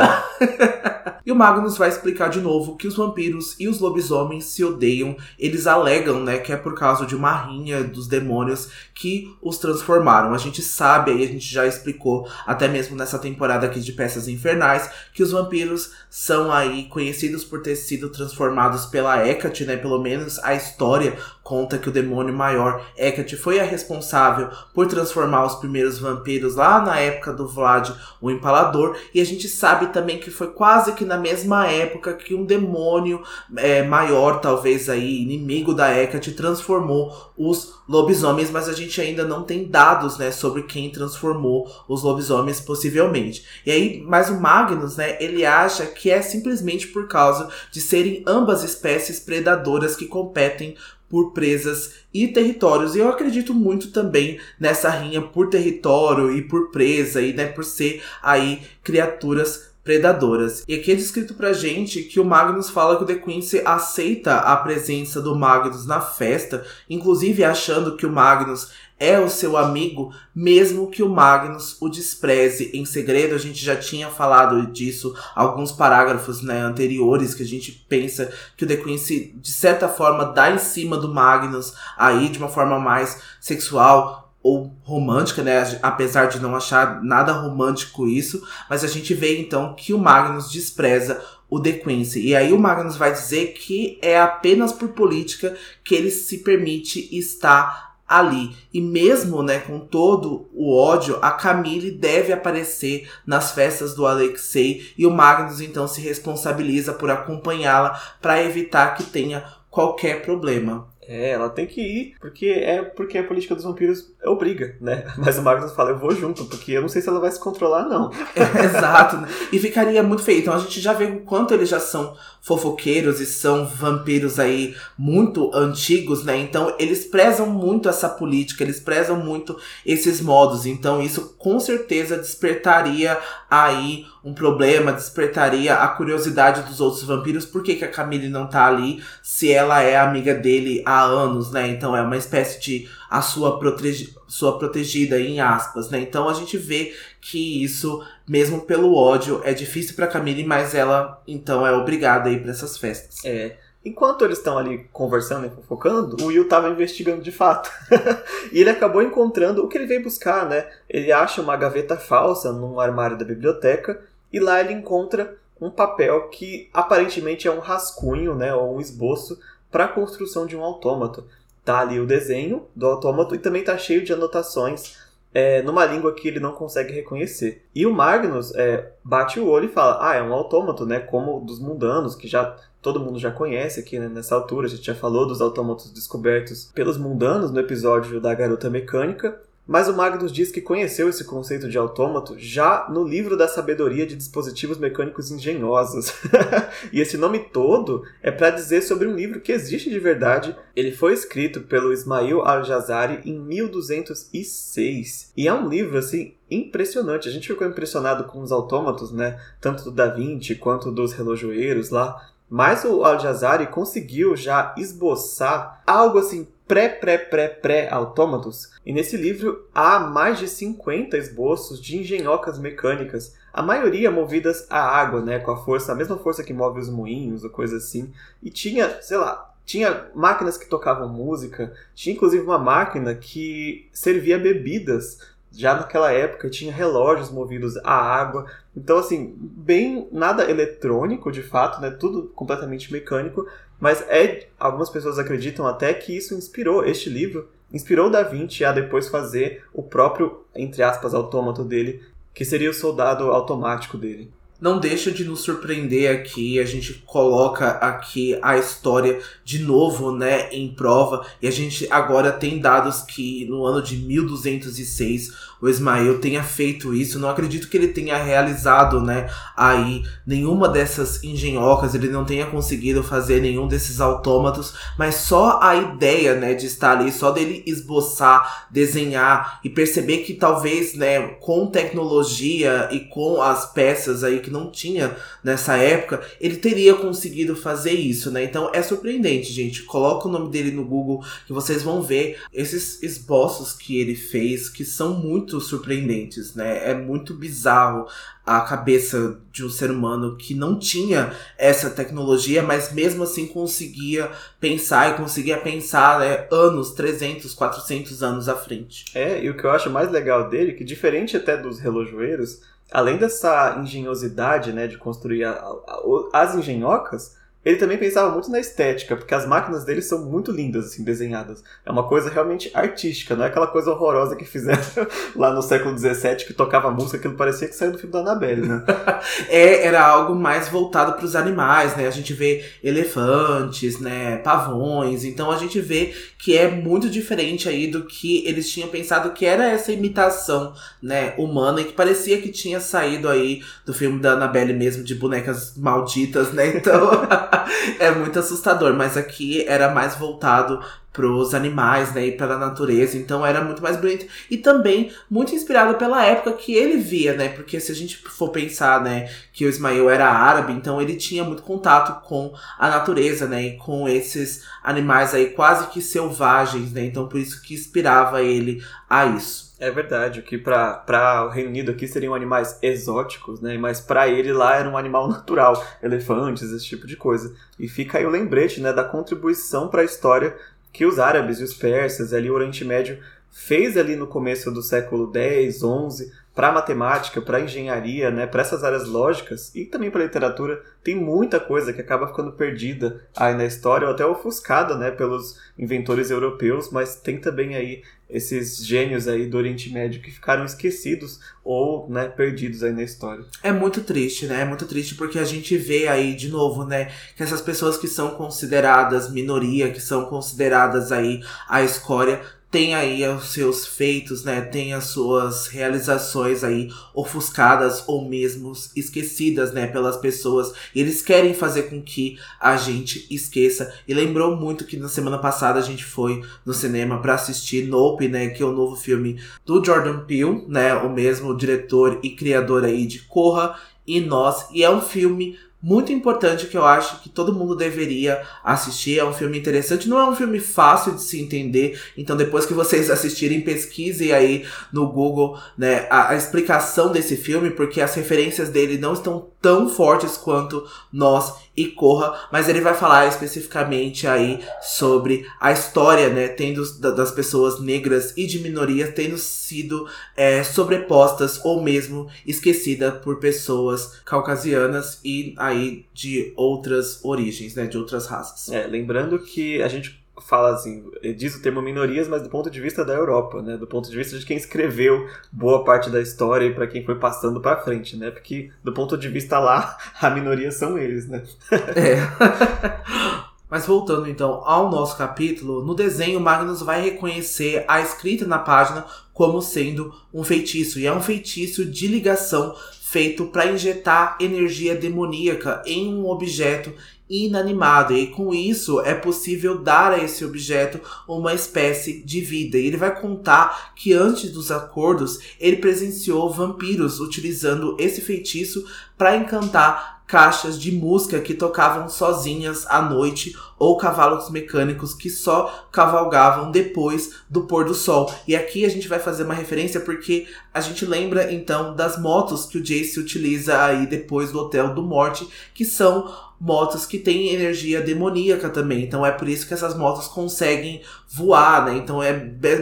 E o Magnus vai explicar de novo que os vampiros e os lobisomens se odeiam. Eles alegam, né, que é por causa de uma rinha dos demônios que os transformaram. A gente sabe, aí a gente já explicou, até mesmo nessa temporada aqui de Peças Infernais, que os vampiros são aí conhecidos por ter sido transformados pela Hecate, né? Pelo menos a história conta que o demônio maior Hecate foi a responsável por transformar os primeiros vampiros lá na época do Vlad, o Empalador. E a gente sabe também que foi quase que na mesma época que um demônio é, maior, talvez aí, inimigo da Hecate, transformou os lobisomens, mas a gente ainda não tem dados, né, sobre quem transformou os lobisomens possivelmente. E aí, mas o Magnus, né, ele acha que é simplesmente por causa de serem ambas espécies predadoras que competem por presas e territórios. E eu acredito muito também nessa rinha por território e por presa e né, por ser aí criaturas predadoras. E aqui é descrito pra gente que o Magnus fala que o The Quincy aceita a presença do Magnus na festa, inclusive achando que o Magnus é o seu amigo, mesmo que o Magnus o despreze em segredo. A gente já tinha falado disso alguns parágrafos né, anteriores, que a gente pensa que o The Quincy, de certa forma, dá em cima do Magnus aí de uma forma mais sexual ou romântica, né? Apesar de não achar nada romântico isso, mas a gente vê então que o Magnus despreza o De Quincy. E aí o Magnus vai dizer que é apenas por política que ele se permite estar ali. E mesmo, né, com todo o ódio, a Camille deve aparecer nas festas do Alexei e o Magnus então se responsabiliza por acompanhá-la para evitar que tenha qualquer problema. É, ela tem que ir, porque é porque a política dos vampiros obriga, né? Mas o Magnus fala, eu vou junto, porque eu não sei se ela vai se controlar, não. É, exato? E ficaria muito feio. Então a gente já vê o quanto eles já são fofoqueiros e são vampiros aí muito antigos, né? Então eles prezam muito essa política, eles prezam muito esses modos. Então isso com certeza despertaria aí um problema, despertaria a curiosidade dos outros vampiros. Por que, que a Camille não tá ali se ela é amiga dele há anos, né? Então é uma espécie de a sua, protege, sua protegida, em aspas, né? Então a gente vê que isso, mesmo pelo ódio, é difícil para Camille, mas ela então é obrigada a ir para essas festas. É. Enquanto eles estão ali conversando e fofocando, o Will estava investigando de fato. e ele acabou encontrando o que ele veio buscar, né? Ele acha uma gaveta falsa num armário da biblioteca e lá ele encontra um papel que aparentemente é um rascunho, né, ou um esboço para a construção de um autômato. Tá ali o desenho do autômato e também tá cheio de anotações é, numa língua que ele não consegue reconhecer. E o Magnus é, bate o olho e fala: Ah, é um autômato, né? Como dos mundanos, que já todo mundo já conhece aqui né, nessa altura. A gente já falou dos autômatos descobertos pelos mundanos no episódio da Garota Mecânica. Mas o Magnus diz que conheceu esse conceito de autômato já no livro da sabedoria de dispositivos mecânicos engenhosos. e esse nome todo é para dizer sobre um livro que existe de verdade. Ele foi escrito pelo Ismail Al-Jazari em 1206. E é um livro assim impressionante. A gente ficou impressionado com os autômatos, né? Tanto do Da Vinci quanto dos relojoeiros lá. Mas o Al-Jazari conseguiu já esboçar algo assim pré-pré-pré-pré-autômatos, e nesse livro há mais de 50 esboços de engenhocas mecânicas, a maioria movidas a água, né, com a força, a mesma força que move os moinhos ou coisa assim. E tinha, sei lá, tinha máquinas que tocavam música, tinha inclusive uma máquina que servia bebidas já naquela época tinha relógios movidos a água. Então, assim, bem nada eletrônico de fato, né? Tudo completamente mecânico. Mas é, algumas pessoas acreditam até que isso inspirou este livro, inspirou Da Vinci a depois fazer o próprio, entre aspas, autômato dele, que seria o soldado automático dele não deixa de nos surpreender aqui. A gente coloca aqui a história de novo, né, em prova. E a gente agora tem dados que no ano de 1206 o Ismael tenha feito isso. Não acredito que ele tenha realizado, né, aí nenhuma dessas engenhocas, ele não tenha conseguido fazer nenhum desses autômatos, mas só a ideia, né, de estar ali, só dele esboçar, desenhar e perceber que talvez, né, com tecnologia e com as peças aí que não tinha nessa época, ele teria conseguido fazer isso, né? Então é surpreendente, gente. Coloca o nome dele no Google que vocês vão ver esses esboços que ele fez que são muito surpreendentes, né? É muito bizarro a cabeça de um ser humano que não tinha essa tecnologia, mas mesmo assim conseguia pensar e conseguia pensar né, anos, 300, 400 anos à frente. É, e o que eu acho mais legal dele, que diferente até dos relojoeiros, além dessa engenhosidade né, de construir a, a, as engenhocas, ele também pensava muito na estética, porque as máquinas dele são muito lindas, assim, desenhadas. É uma coisa realmente artística, não é aquela coisa horrorosa que fizeram lá no século XVII, que tocava música, aquilo parecia que saiu do filme da Annabelle, né? é, era algo mais voltado para os animais, né? A gente vê elefantes, né, pavões, então a gente vê que é muito diferente aí do que eles tinham pensado que era essa imitação, né, humana, e que parecia que tinha saído aí do filme da Annabelle mesmo, de bonecas malditas, né? Então... é muito assustador, mas aqui era mais voltado pros animais, né, e para a natureza, então era muito mais bonito e também muito inspirado pela época que ele via, né, porque se a gente for pensar, né, que o Ismael era árabe, então ele tinha muito contato com a natureza, né, e com esses animais aí quase que selvagens, né, então por isso que inspirava ele a isso. É verdade, o que para o Reino Unido aqui seriam animais exóticos, né? Mas para ele lá era um animal natural, elefantes, esse tipo de coisa. E fica aí o lembrete, né, da contribuição para a história que os árabes e os persas, ali o Oriente Médio fez ali no começo do século 10, 11, para matemática, para engenharia, né, para essas áreas lógicas e também para literatura, tem muita coisa que acaba ficando perdida aí na história ou até ofuscada, né, pelos inventores europeus, mas tem também aí esses gênios aí do Oriente Médio que ficaram esquecidos ou, né, perdidos aí na história. É muito triste, né? É muito triste porque a gente vê aí de novo, né, que essas pessoas que são consideradas minoria, que são consideradas aí a escória, tem aí os seus feitos, né? Tem as suas realizações aí ofuscadas ou mesmo esquecidas, né, pelas pessoas. E eles querem fazer com que a gente esqueça. E lembrou muito que na semana passada a gente foi no cinema para assistir Nope, né, que é o novo filme do Jordan Peele, né, o mesmo diretor e criador aí de Corra e Nós. E é um filme muito importante que eu acho que todo mundo deveria assistir. É um filme interessante, não é um filme fácil de se entender. Então, depois que vocês assistirem, pesquisem aí no Google né, a, a explicação desse filme, porque as referências dele não estão tão fortes quanto nós e Corra, mas ele vai falar especificamente aí sobre a história, né, tendo das pessoas negras e de minorias tendo sido é, sobrepostas ou mesmo esquecida por pessoas caucasianas e aí de outras origens, né, de outras raças. É, lembrando que a gente fala assim, diz o termo minorias, mas do ponto de vista da Europa, né? Do ponto de vista de quem escreveu boa parte da história e para quem foi passando para frente, né? Porque do ponto de vista lá, a minoria são eles, né? É. Mas voltando então ao nosso capítulo, no desenho Magnus vai reconhecer a escrita na página como sendo um feitiço, e é um feitiço de ligação feito para injetar energia demoníaca em um objeto inanimado e com isso é possível dar a esse objeto uma espécie de vida. E ele vai contar que antes dos acordos ele presenciou vampiros utilizando esse feitiço para encantar caixas de música que tocavam sozinhas à noite ou cavalos mecânicos que só cavalgavam depois do pôr do sol. E aqui a gente vai fazer uma referência porque a gente lembra então das motos que o Jace utiliza aí depois do Hotel do Morte, que são motos que têm energia demoníaca também. Então é por isso que essas motos conseguem voar, né? Então é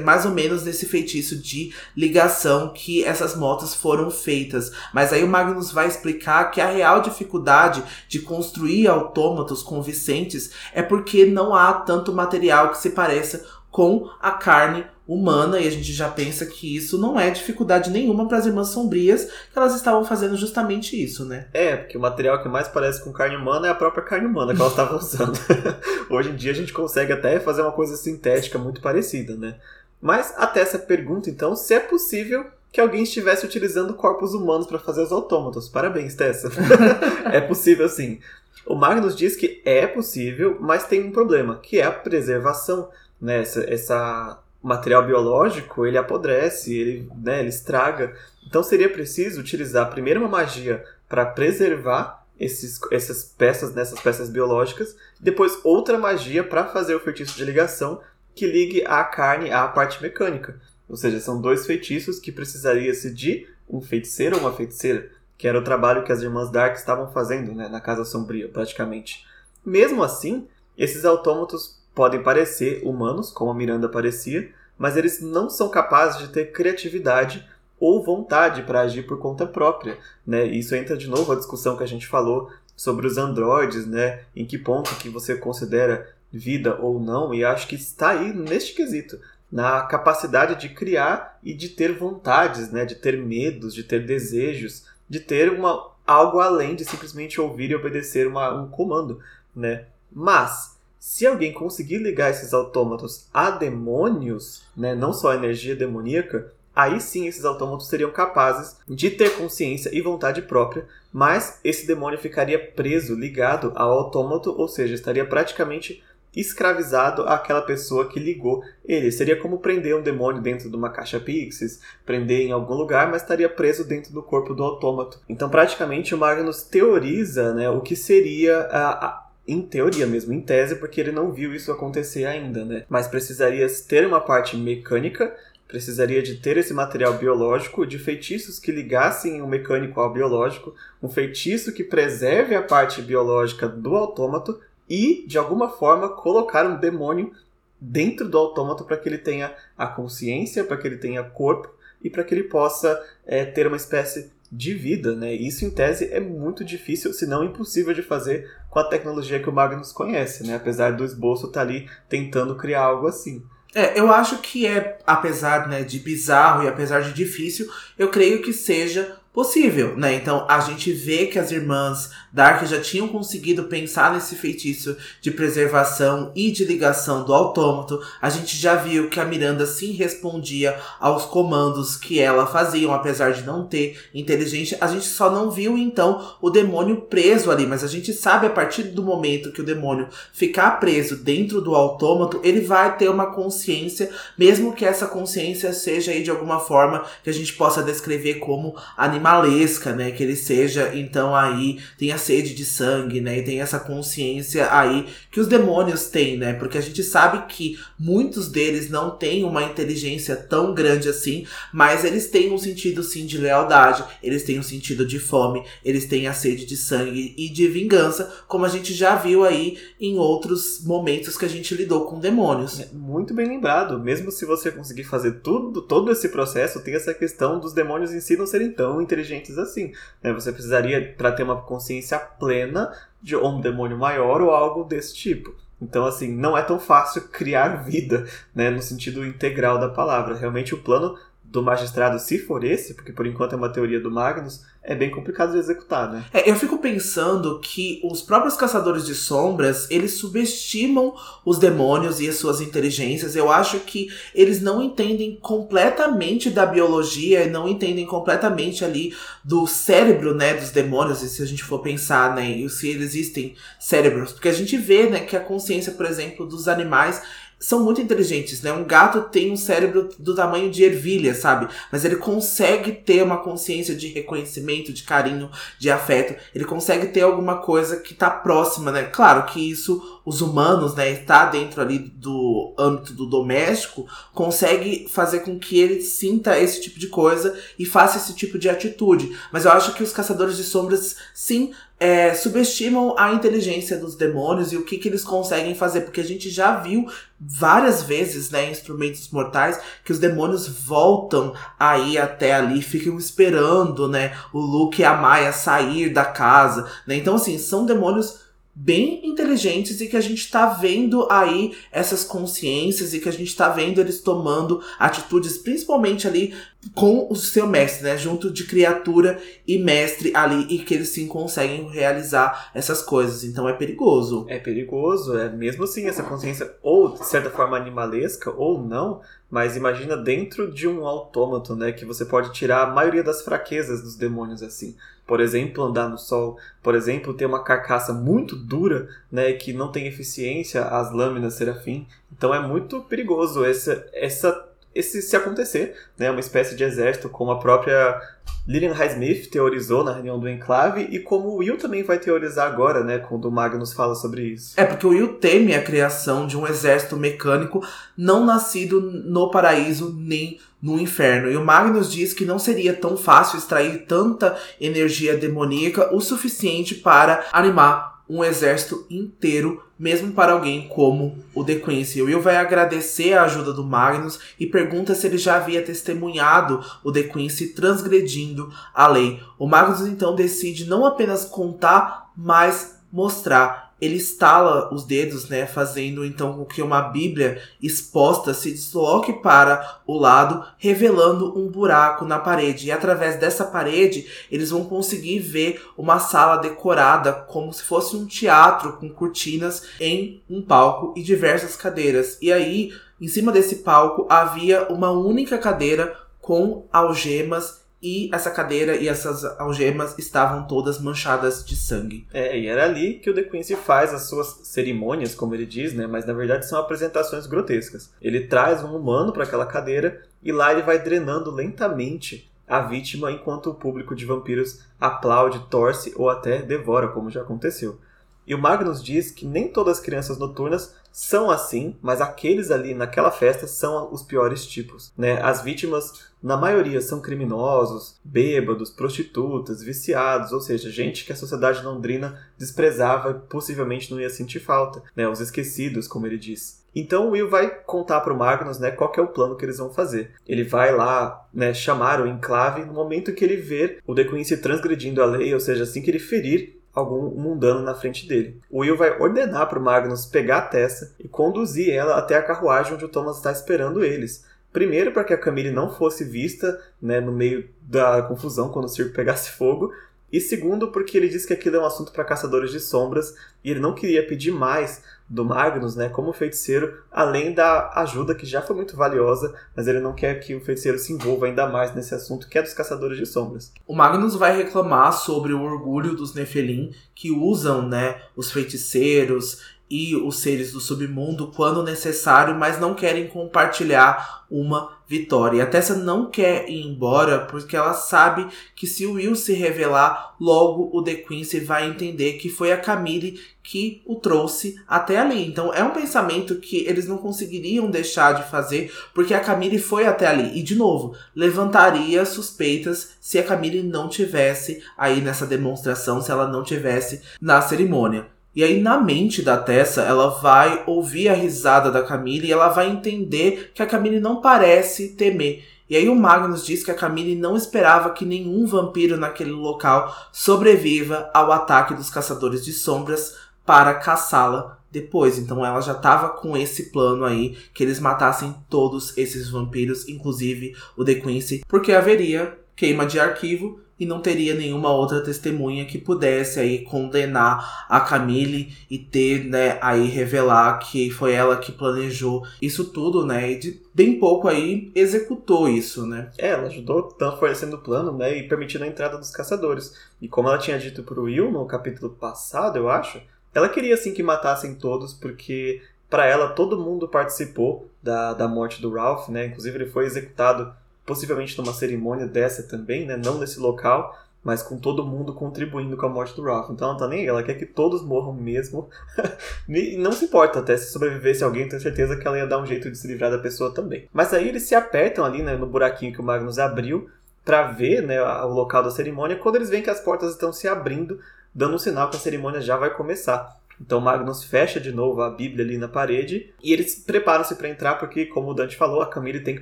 mais ou menos nesse feitiço de ligação que essas motos foram feitas. Mas aí o Magnus vai explicar que a real dificuldade de construir autômatos convincentes é porque não há tanto material que se pareça com a carne humana e a gente já pensa que isso não é dificuldade nenhuma para as irmãs sombrias, que elas estavam fazendo justamente isso, né? É, porque o material que mais parece com carne humana é a própria carne humana que elas estavam usando. Hoje em dia a gente consegue até fazer uma coisa sintética muito parecida, né? Mas até essa pergunta então, se é possível que alguém estivesse utilizando corpos humanos para fazer os autômatos. Parabéns, Tessa. é possível sim. O Magnus diz que é possível, mas tem um problema, que é a preservação. Né? Essa, essa material biológico, ele apodrece, ele, né, ele estraga. Então seria preciso utilizar primeiro uma magia para preservar esses, essas peças, nessas peças biológicas, depois outra magia para fazer o feitiço de ligação que ligue a carne à parte mecânica. Ou seja, são dois feitiços que precisaria-se de um feiticeiro ou uma feiticeira, que era o trabalho que as irmãs Dark estavam fazendo né, na Casa Sombria, praticamente. Mesmo assim, esses autômatos podem parecer humanos, como a Miranda parecia, mas eles não são capazes de ter criatividade ou vontade para agir por conta própria. Né? Isso entra de novo a discussão que a gente falou sobre os androides, né? Em que ponto que você considera vida ou não, e acho que está aí neste quesito, na capacidade de criar e de ter vontades, né? De ter medos, de ter desejos, de ter uma, algo além de simplesmente ouvir e obedecer uma, um comando, né? Mas se alguém conseguir ligar esses autômatos a demônios, né, não só a energia demoníaca, aí sim esses autômatos seriam capazes de ter consciência e vontade própria, mas esse demônio ficaria preso, ligado ao autômato, ou seja, estaria praticamente escravizado àquela pessoa que ligou ele. Seria como prender um demônio dentro de uma caixa Pixies, prender em algum lugar, mas estaria preso dentro do corpo do autômato. Então, praticamente, o Magnus teoriza né, o que seria a, a em teoria mesmo, em tese, porque ele não viu isso acontecer ainda, né? Mas precisaria ter uma parte mecânica, precisaria de ter esse material biológico, de feitiços que ligassem o mecânico ao biológico, um feitiço que preserve a parte biológica do autômato e, de alguma forma, colocar um demônio dentro do autômato para que ele tenha a consciência, para que ele tenha corpo e para que ele possa é, ter uma espécie de vida, né? Isso em tese é muito difícil, se não impossível de fazer com a tecnologia que o Magnus conhece, né? Apesar do esboço estar tá ali tentando criar algo assim. É, eu acho que é, apesar né, de bizarro e apesar de difícil, eu creio que seja possível, né? Então a gente vê que as irmãs Dark já tinham conseguido pensar nesse feitiço de preservação e de ligação do autômato. A gente já viu que a Miranda sim respondia aos comandos que ela fazia, apesar de não ter inteligência. A gente só não viu então o demônio preso ali, mas a gente sabe a partir do momento que o demônio ficar preso dentro do autômato, ele vai ter uma consciência, mesmo que essa consciência seja aí de alguma forma que a gente possa descrever como animalesca, né? Que ele seja então aí tenha sede de sangue, né? E tem essa consciência aí que os demônios têm, né? Porque a gente sabe que muitos deles não têm uma inteligência tão grande assim, mas eles têm um sentido sim de lealdade, eles têm um sentido de fome, eles têm a sede de sangue e de vingança, como a gente já viu aí em outros momentos que a gente lidou com demônios. É muito bem lembrado. Mesmo se você conseguir fazer tudo, todo esse processo, tem essa questão dos demônios em si não serem tão inteligentes assim. Né? Você precisaria, para ter uma consciência plena de um demônio maior ou algo desse tipo. Então, assim, não é tão fácil criar vida, né, no sentido integral da palavra. Realmente o plano do magistrado, se for esse, porque por enquanto é uma teoria do Magnus, é bem complicado de executar, né? É, eu fico pensando que os próprios caçadores de sombras, eles subestimam os demônios e as suas inteligências. Eu acho que eles não entendem completamente da biologia, não entendem completamente ali do cérebro, né, dos demônios, e se a gente for pensar, né, e se existem cérebros, porque a gente vê, né, que a consciência, por exemplo, dos animais são muito inteligentes, né? Um gato tem um cérebro do tamanho de ervilha, sabe? Mas ele consegue ter uma consciência de reconhecimento, de carinho, de afeto. Ele consegue ter alguma coisa que tá próxima, né? Claro que isso os humanos, né, está dentro ali do âmbito do doméstico, consegue fazer com que ele sinta esse tipo de coisa e faça esse tipo de atitude. Mas eu acho que os caçadores de sombras, sim, é, subestimam a inteligência dos demônios e o que, que eles conseguem fazer, porque a gente já viu várias vezes, né, instrumentos mortais, que os demônios voltam aí até ali, ficam esperando, né, o Luke e a Maia sair da casa, né, então assim, são demônios bem inteligentes e que a gente tá vendo aí essas consciências e que a gente tá vendo eles tomando atitudes, principalmente ali com o seu mestre, né? Junto de criatura e mestre ali e que eles sim conseguem realizar essas coisas. Então é perigoso. É perigoso, é mesmo assim essa consciência ou de certa forma animalesca ou não, mas imagina dentro de um autômato, né, que você pode tirar a maioria das fraquezas dos demônios assim. Por exemplo, andar no sol, por exemplo, ter uma carcaça muito dura, né, que não tem eficiência às lâminas serafim. Então é muito perigoso essa essa esse se acontecer, né, uma espécie de exército, como a própria Lillian Highsmith teorizou na reunião do Enclave e como o Will também vai teorizar agora, né, quando o Magnus fala sobre isso. É, porque o Will teme a criação de um exército mecânico não nascido no paraíso nem no inferno. E o Magnus diz que não seria tão fácil extrair tanta energia demoníaca o suficiente para animar um exército inteiro, mesmo para alguém como o The Quincy. O Will vai agradecer a ajuda do Magnus e pergunta se ele já havia testemunhado o The Quincy transgredindo a lei. O Magnus então decide não apenas contar, mas mostrar ele estala os dedos, né, fazendo então com que uma Bíblia exposta se desloque para o lado, revelando um buraco na parede. E através dessa parede, eles vão conseguir ver uma sala decorada como se fosse um teatro com cortinas em um palco e diversas cadeiras. E aí, em cima desse palco havia uma única cadeira com algemas e essa cadeira e essas algemas estavam todas manchadas de sangue. É, e era ali que o The Quincy faz as suas cerimônias, como ele diz, né? Mas na verdade são apresentações grotescas. Ele traz um humano para aquela cadeira e lá ele vai drenando lentamente a vítima enquanto o público de vampiros aplaude, torce ou até devora, como já aconteceu. E o Magnus diz que nem todas as crianças noturnas são assim, mas aqueles ali naquela festa são os piores tipos. Né? As vítimas, na maioria, são criminosos, bêbados, prostitutas, viciados, ou seja, gente que a sociedade londrina desprezava e possivelmente não ia sentir falta. Né? Os esquecidos, como ele diz. Então o Will vai contar para o Magnus né, qual é o plano que eles vão fazer. Ele vai lá né, chamar o enclave no momento que ele ver o Queen se transgredindo a lei, ou seja, assim que ele ferir algum mundano na frente dele. O Will vai ordenar para o Magnus pegar a Tessa e conduzir ela até a carruagem onde o Thomas está esperando eles. Primeiro, para que a Camille não fosse vista né, no meio da confusão quando o circo pegasse fogo, e segundo, porque ele disse que aquilo é um assunto para caçadores de sombras e ele não queria pedir mais do Magnus, né, como feiticeiro, além da ajuda que já foi muito valiosa, mas ele não quer que o feiticeiro se envolva ainda mais nesse assunto que é dos caçadores de sombras. O Magnus vai reclamar sobre o orgulho dos Nefelim que usam, né, os feiticeiros e os seres do submundo quando necessário, mas não querem compartilhar uma vitória. E a Tessa não quer ir embora porque ela sabe que se o Will se revelar, logo o The Quincy vai entender que foi a Camille que o trouxe até ali. Então é um pensamento que eles não conseguiriam deixar de fazer porque a Camille foi até ali. E de novo, levantaria suspeitas se a Camille não tivesse aí nessa demonstração, se ela não tivesse na cerimônia. E aí, na mente da Tessa, ela vai ouvir a risada da Camille e ela vai entender que a Camille não parece temer. E aí o Magnus diz que a Camille não esperava que nenhum vampiro naquele local sobreviva ao ataque dos caçadores de sombras para caçá-la depois. Então ela já estava com esse plano aí que eles matassem todos esses vampiros, inclusive o The Quincy, porque haveria queima de arquivo e não teria nenhuma outra testemunha que pudesse aí condenar a Camille e ter, né, aí revelar que foi ela que planejou isso tudo, né, e de bem pouco aí executou isso, né. É, ela ajudou tanto fornecendo o plano, né, e permitindo a entrada dos caçadores. E como ela tinha dito pro Will no capítulo passado, eu acho, ela queria assim que matassem todos porque para ela todo mundo participou da, da morte do Ralph, né, inclusive ele foi executado possivelmente numa cerimônia dessa também, né? Não nesse local, mas com todo mundo contribuindo com a morte do Ralph. Então ela tá nem aí, ela quer que todos morram mesmo. e não se importa até se sobrevivesse alguém, tenho certeza que ela ia dar um jeito de se livrar da pessoa também. Mas aí eles se apertam ali, né, no buraquinho que o Magnus abriu para ver, né, o local da cerimônia, quando eles veem que as portas estão se abrindo, dando um sinal que a cerimônia já vai começar. Então Magnus fecha de novo a Bíblia ali na parede e eles preparam-se para entrar porque, como o Dante falou, a Camille tem que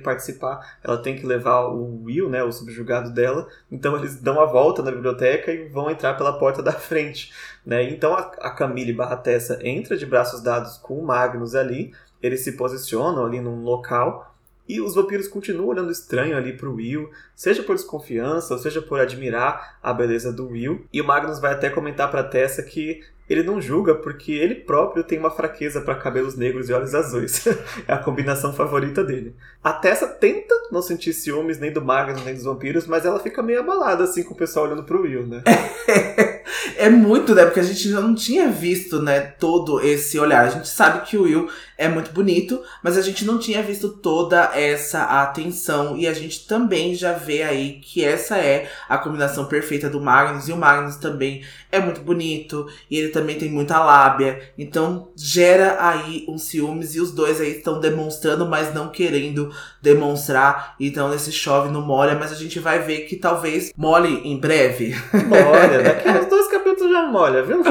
participar, ela tem que levar o Will, né, o subjugado dela. Então eles dão a volta na biblioteca e vão entrar pela porta da frente, né? Então a, Camille barra Tessa entra de braços dados com o Magnus ali, eles se posicionam ali num local e os vampiros continuam olhando estranho ali pro Will, seja por desconfiança, ou seja por admirar a beleza do Will. E o Magnus vai até comentar pra Tessa que ele não julga porque ele próprio tem uma fraqueza para cabelos negros e olhos azuis. é a combinação favorita dele. A Tessa tenta não sentir ciúmes nem do Magnus nem dos vampiros, mas ela fica meio abalada assim com o pessoal olhando pro Will, né? é muito, né? Porque a gente já não tinha visto, né, todo esse olhar. A gente sabe que o Will é muito bonito, mas a gente não tinha visto toda essa atenção. E a gente também já vê aí que essa é a combinação perfeita do Magnus. E o Magnus também é muito bonito. E ele também tem muita lábia. Então gera aí um ciúmes. E os dois aí estão demonstrando, mas não querendo demonstrar. Então nesse chove não molha. Mas a gente vai ver que talvez mole em breve. Molha, daqui uns dois capítulos já molha, viu?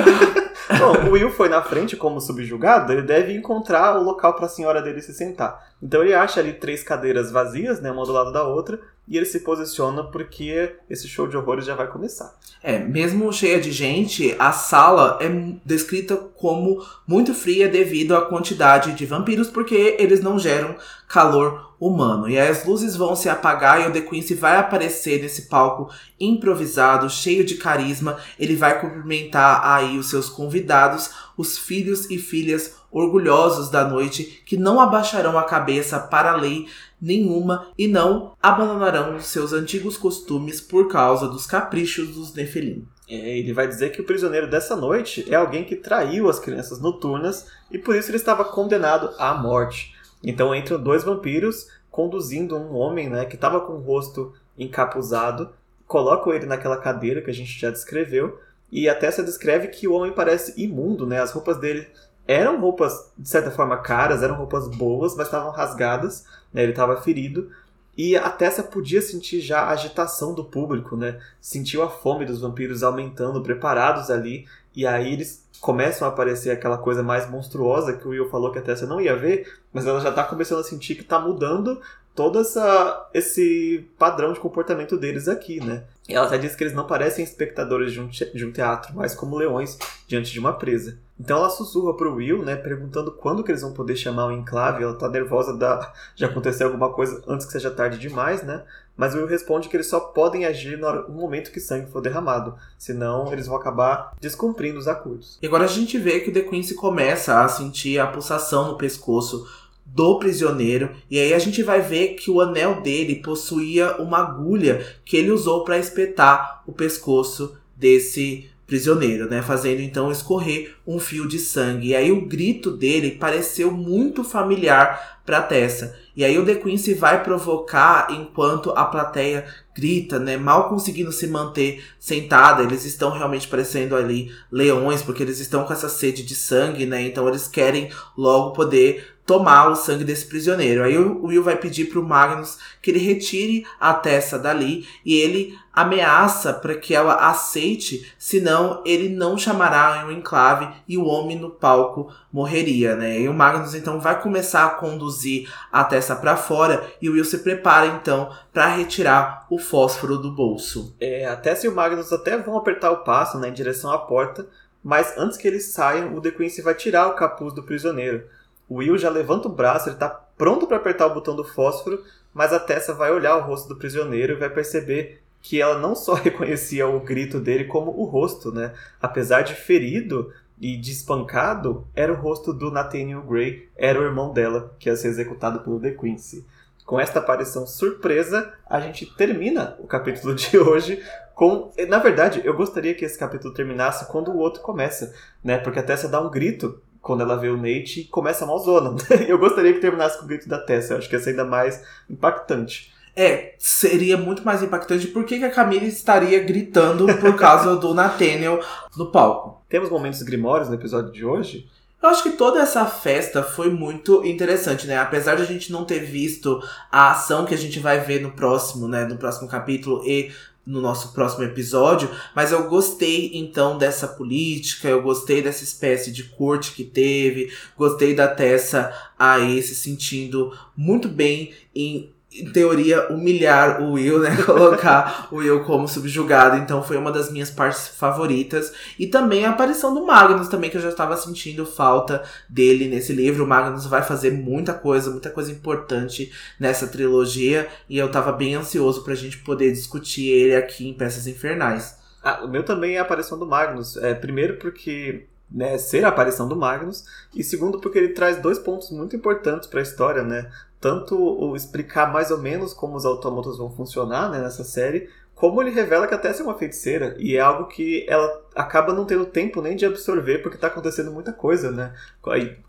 Bom, o Will foi na frente como subjugado, ele deve encontrar o local para a senhora dele se sentar. Então ele acha ali três cadeiras vazias, né, uma do lado da outra, e ele se posiciona porque esse show de horrores já vai começar. É, mesmo cheia de gente, a sala é descrita como muito fria devido à quantidade de vampiros, porque eles não geram calor humano. E aí as luzes vão se apagar e o The Quincy vai aparecer nesse palco improvisado, cheio de carisma. Ele vai cumprimentar aí os seus convidados, os filhos e filhas orgulhosos da noite, que não abaixarão a cabeça para lei nenhuma e não abandonarão seus antigos costumes por causa dos caprichos dos Nefelim. É, ele vai dizer que o prisioneiro dessa noite é alguém que traiu as crianças noturnas e por isso ele estava condenado à morte. Então entram dois vampiros conduzindo um homem né, que estava com o rosto encapuzado, colocam ele naquela cadeira que a gente já descreveu e até se descreve que o homem parece imundo, né? As roupas dele eram roupas, de certa forma, caras, eram roupas boas, mas estavam rasgadas, né? Ele estava ferido. E a Tessa podia sentir já a agitação do público, né? Sentiu a fome dos vampiros aumentando, preparados ali. E aí eles começam a aparecer aquela coisa mais monstruosa que o Will falou que a Tessa não ia ver, mas ela já está começando a sentir que está mudando todo essa, esse padrão de comportamento deles aqui, né? E ela até diz que eles não parecem espectadores de um, de um teatro, mas como leões diante de uma presa. Então ela sussurra pro Will, né, perguntando quando que eles vão poder chamar o enclave. Ela tá nervosa da de acontecer alguma coisa antes que seja tarde demais, né? Mas o Will responde que eles só podem agir no momento que sangue for derramado, senão eles vão acabar descumprindo os acordos. E agora a gente vê que o The Quincy começa a sentir a pulsação no pescoço do prisioneiro. E aí a gente vai ver que o anel dele possuía uma agulha que ele usou para espetar o pescoço desse prisioneiro, né, fazendo então escorrer um fio de sangue. E aí o grito dele pareceu muito familiar para Tessa. E aí o The Quincy vai provocar enquanto a plateia grita, né, mal conseguindo se manter sentada. Eles estão realmente parecendo ali leões, porque eles estão com essa sede de sangue, né? Então eles querem logo poder tomar o sangue desse prisioneiro. Aí o Will vai pedir pro Magnus que ele retire a Tessa dali e ele ameaça para que ela aceite, senão ele não chamará um enclave e o homem no palco morreria, né? E o Magnus então vai começar a conduzir a Tessa para fora e o Will se prepara então para retirar o fósforo do bolso. É, a Tessa e o Magnus até vão apertar o passo né, em direção à porta, mas antes que eles saiam, o The Quincy vai tirar o capuz do prisioneiro. O Will já levanta o braço, ele está pronto para apertar o botão do fósforo, mas a Tessa vai olhar o rosto do prisioneiro e vai perceber que ela não só reconhecia o grito dele, como o rosto, né? Apesar de ferido e de espancado, era o rosto do Nathaniel Gray, era o irmão dela, que ia ser executado pelo The Quincy. Com esta aparição surpresa, a gente termina o capítulo de hoje com. Na verdade, eu gostaria que esse capítulo terminasse quando o outro começa, né? Porque a Tessa dá um grito quando ela vê o Nate, começa a malzona. eu gostaria que terminasse com o grito da Tessa, eu acho que ia ser ainda mais impactante. É, seria muito mais impactante porque que a Camille estaria gritando por causa do Nathaniel no palco. Temos momentos grimórios no episódio de hoje? Eu acho que toda essa festa foi muito interessante, né? Apesar de a gente não ter visto a ação que a gente vai ver no próximo, né? No próximo capítulo e no nosso próximo episódio, mas eu gostei então dessa política, eu gostei dessa espécie de corte que teve, gostei da Tessa aí se sentindo muito bem em em teoria, humilhar o Will, né? Colocar o Will como subjugado. Então foi uma das minhas partes favoritas. E também a aparição do Magnus, também, que eu já estava sentindo falta dele nesse livro. O Magnus vai fazer muita coisa, muita coisa importante nessa trilogia. E eu estava bem ansioso pra gente poder discutir ele aqui em Peças Infernais. Ah, o meu também é a aparição do Magnus. É, primeiro porque né, ser a aparição do Magnus, e segundo porque ele traz dois pontos muito importantes para a história, né? Tanto o explicar mais ou menos como os autômatos vão funcionar né, nessa série, como ele revela que até é uma feiticeira, e é algo que ela acaba não tendo tempo nem de absorver, porque está acontecendo muita coisa, né?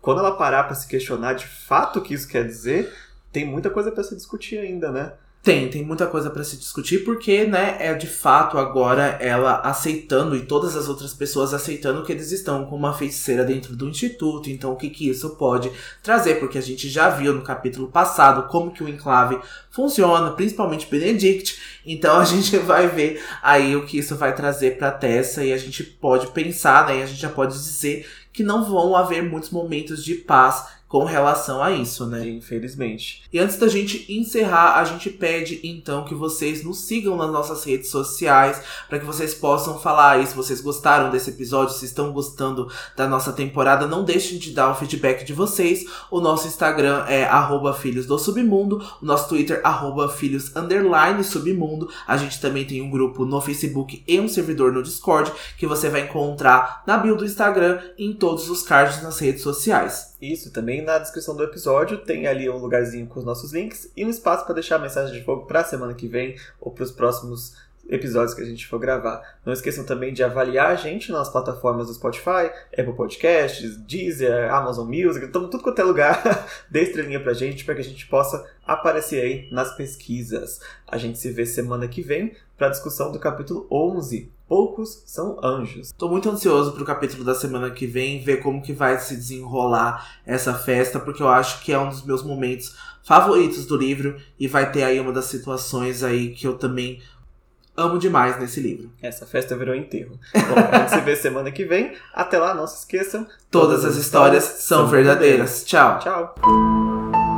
Quando ela parar para se questionar de fato o que isso quer dizer, tem muita coisa para se discutir ainda, né? Tem, tem muita coisa para se discutir, porque, né, é de fato agora ela aceitando e todas as outras pessoas aceitando que eles estão com uma feiticeira dentro do instituto, então o que que isso pode trazer, porque a gente já viu no capítulo passado como que o enclave funciona, principalmente Benedict, então a gente vai ver aí o que isso vai trazer para Tessa e a gente pode pensar, né, e a gente já pode dizer que não vão haver muitos momentos de paz com relação a isso, né? Infelizmente. E antes da gente encerrar, a gente pede então que vocês nos sigam nas nossas redes sociais, para que vocês possam falar aí se vocês gostaram desse episódio, se estão gostando da nossa temporada, não deixem de dar o feedback de vocês. O nosso Instagram é filhos do submundo, o nosso Twitter arroba filhos submundo. A gente também tem um grupo no Facebook e um servidor no Discord que você vai encontrar na bio do Instagram e em todos os cards nas redes sociais. Isso, também na descrição do episódio tem ali um lugarzinho com os nossos links e um espaço para deixar a mensagem de fogo para a semana que vem ou para os próximos episódios que a gente for gravar. Não esqueçam também de avaliar a gente nas plataformas do Spotify, Apple Podcasts, Deezer, Amazon Music, tudo, tudo quanto é lugar. Dê estrelinha pra gente para que a gente possa aparecer aí nas pesquisas. A gente se vê semana que vem para a discussão do capítulo 11. Poucos são anjos. Tô muito ansioso pro capítulo da semana que vem, ver como que vai se desenrolar essa festa, porque eu acho que é um dos meus momentos favoritos do livro e vai ter aí uma das situações aí que eu também amo demais nesse livro. Essa festa virou enterro. Bom, a gente se vê semana que vem. Até lá, não se esqueçam. Todas, todas as histórias, histórias são verdadeiras. verdadeiras. Tchau. Tchau.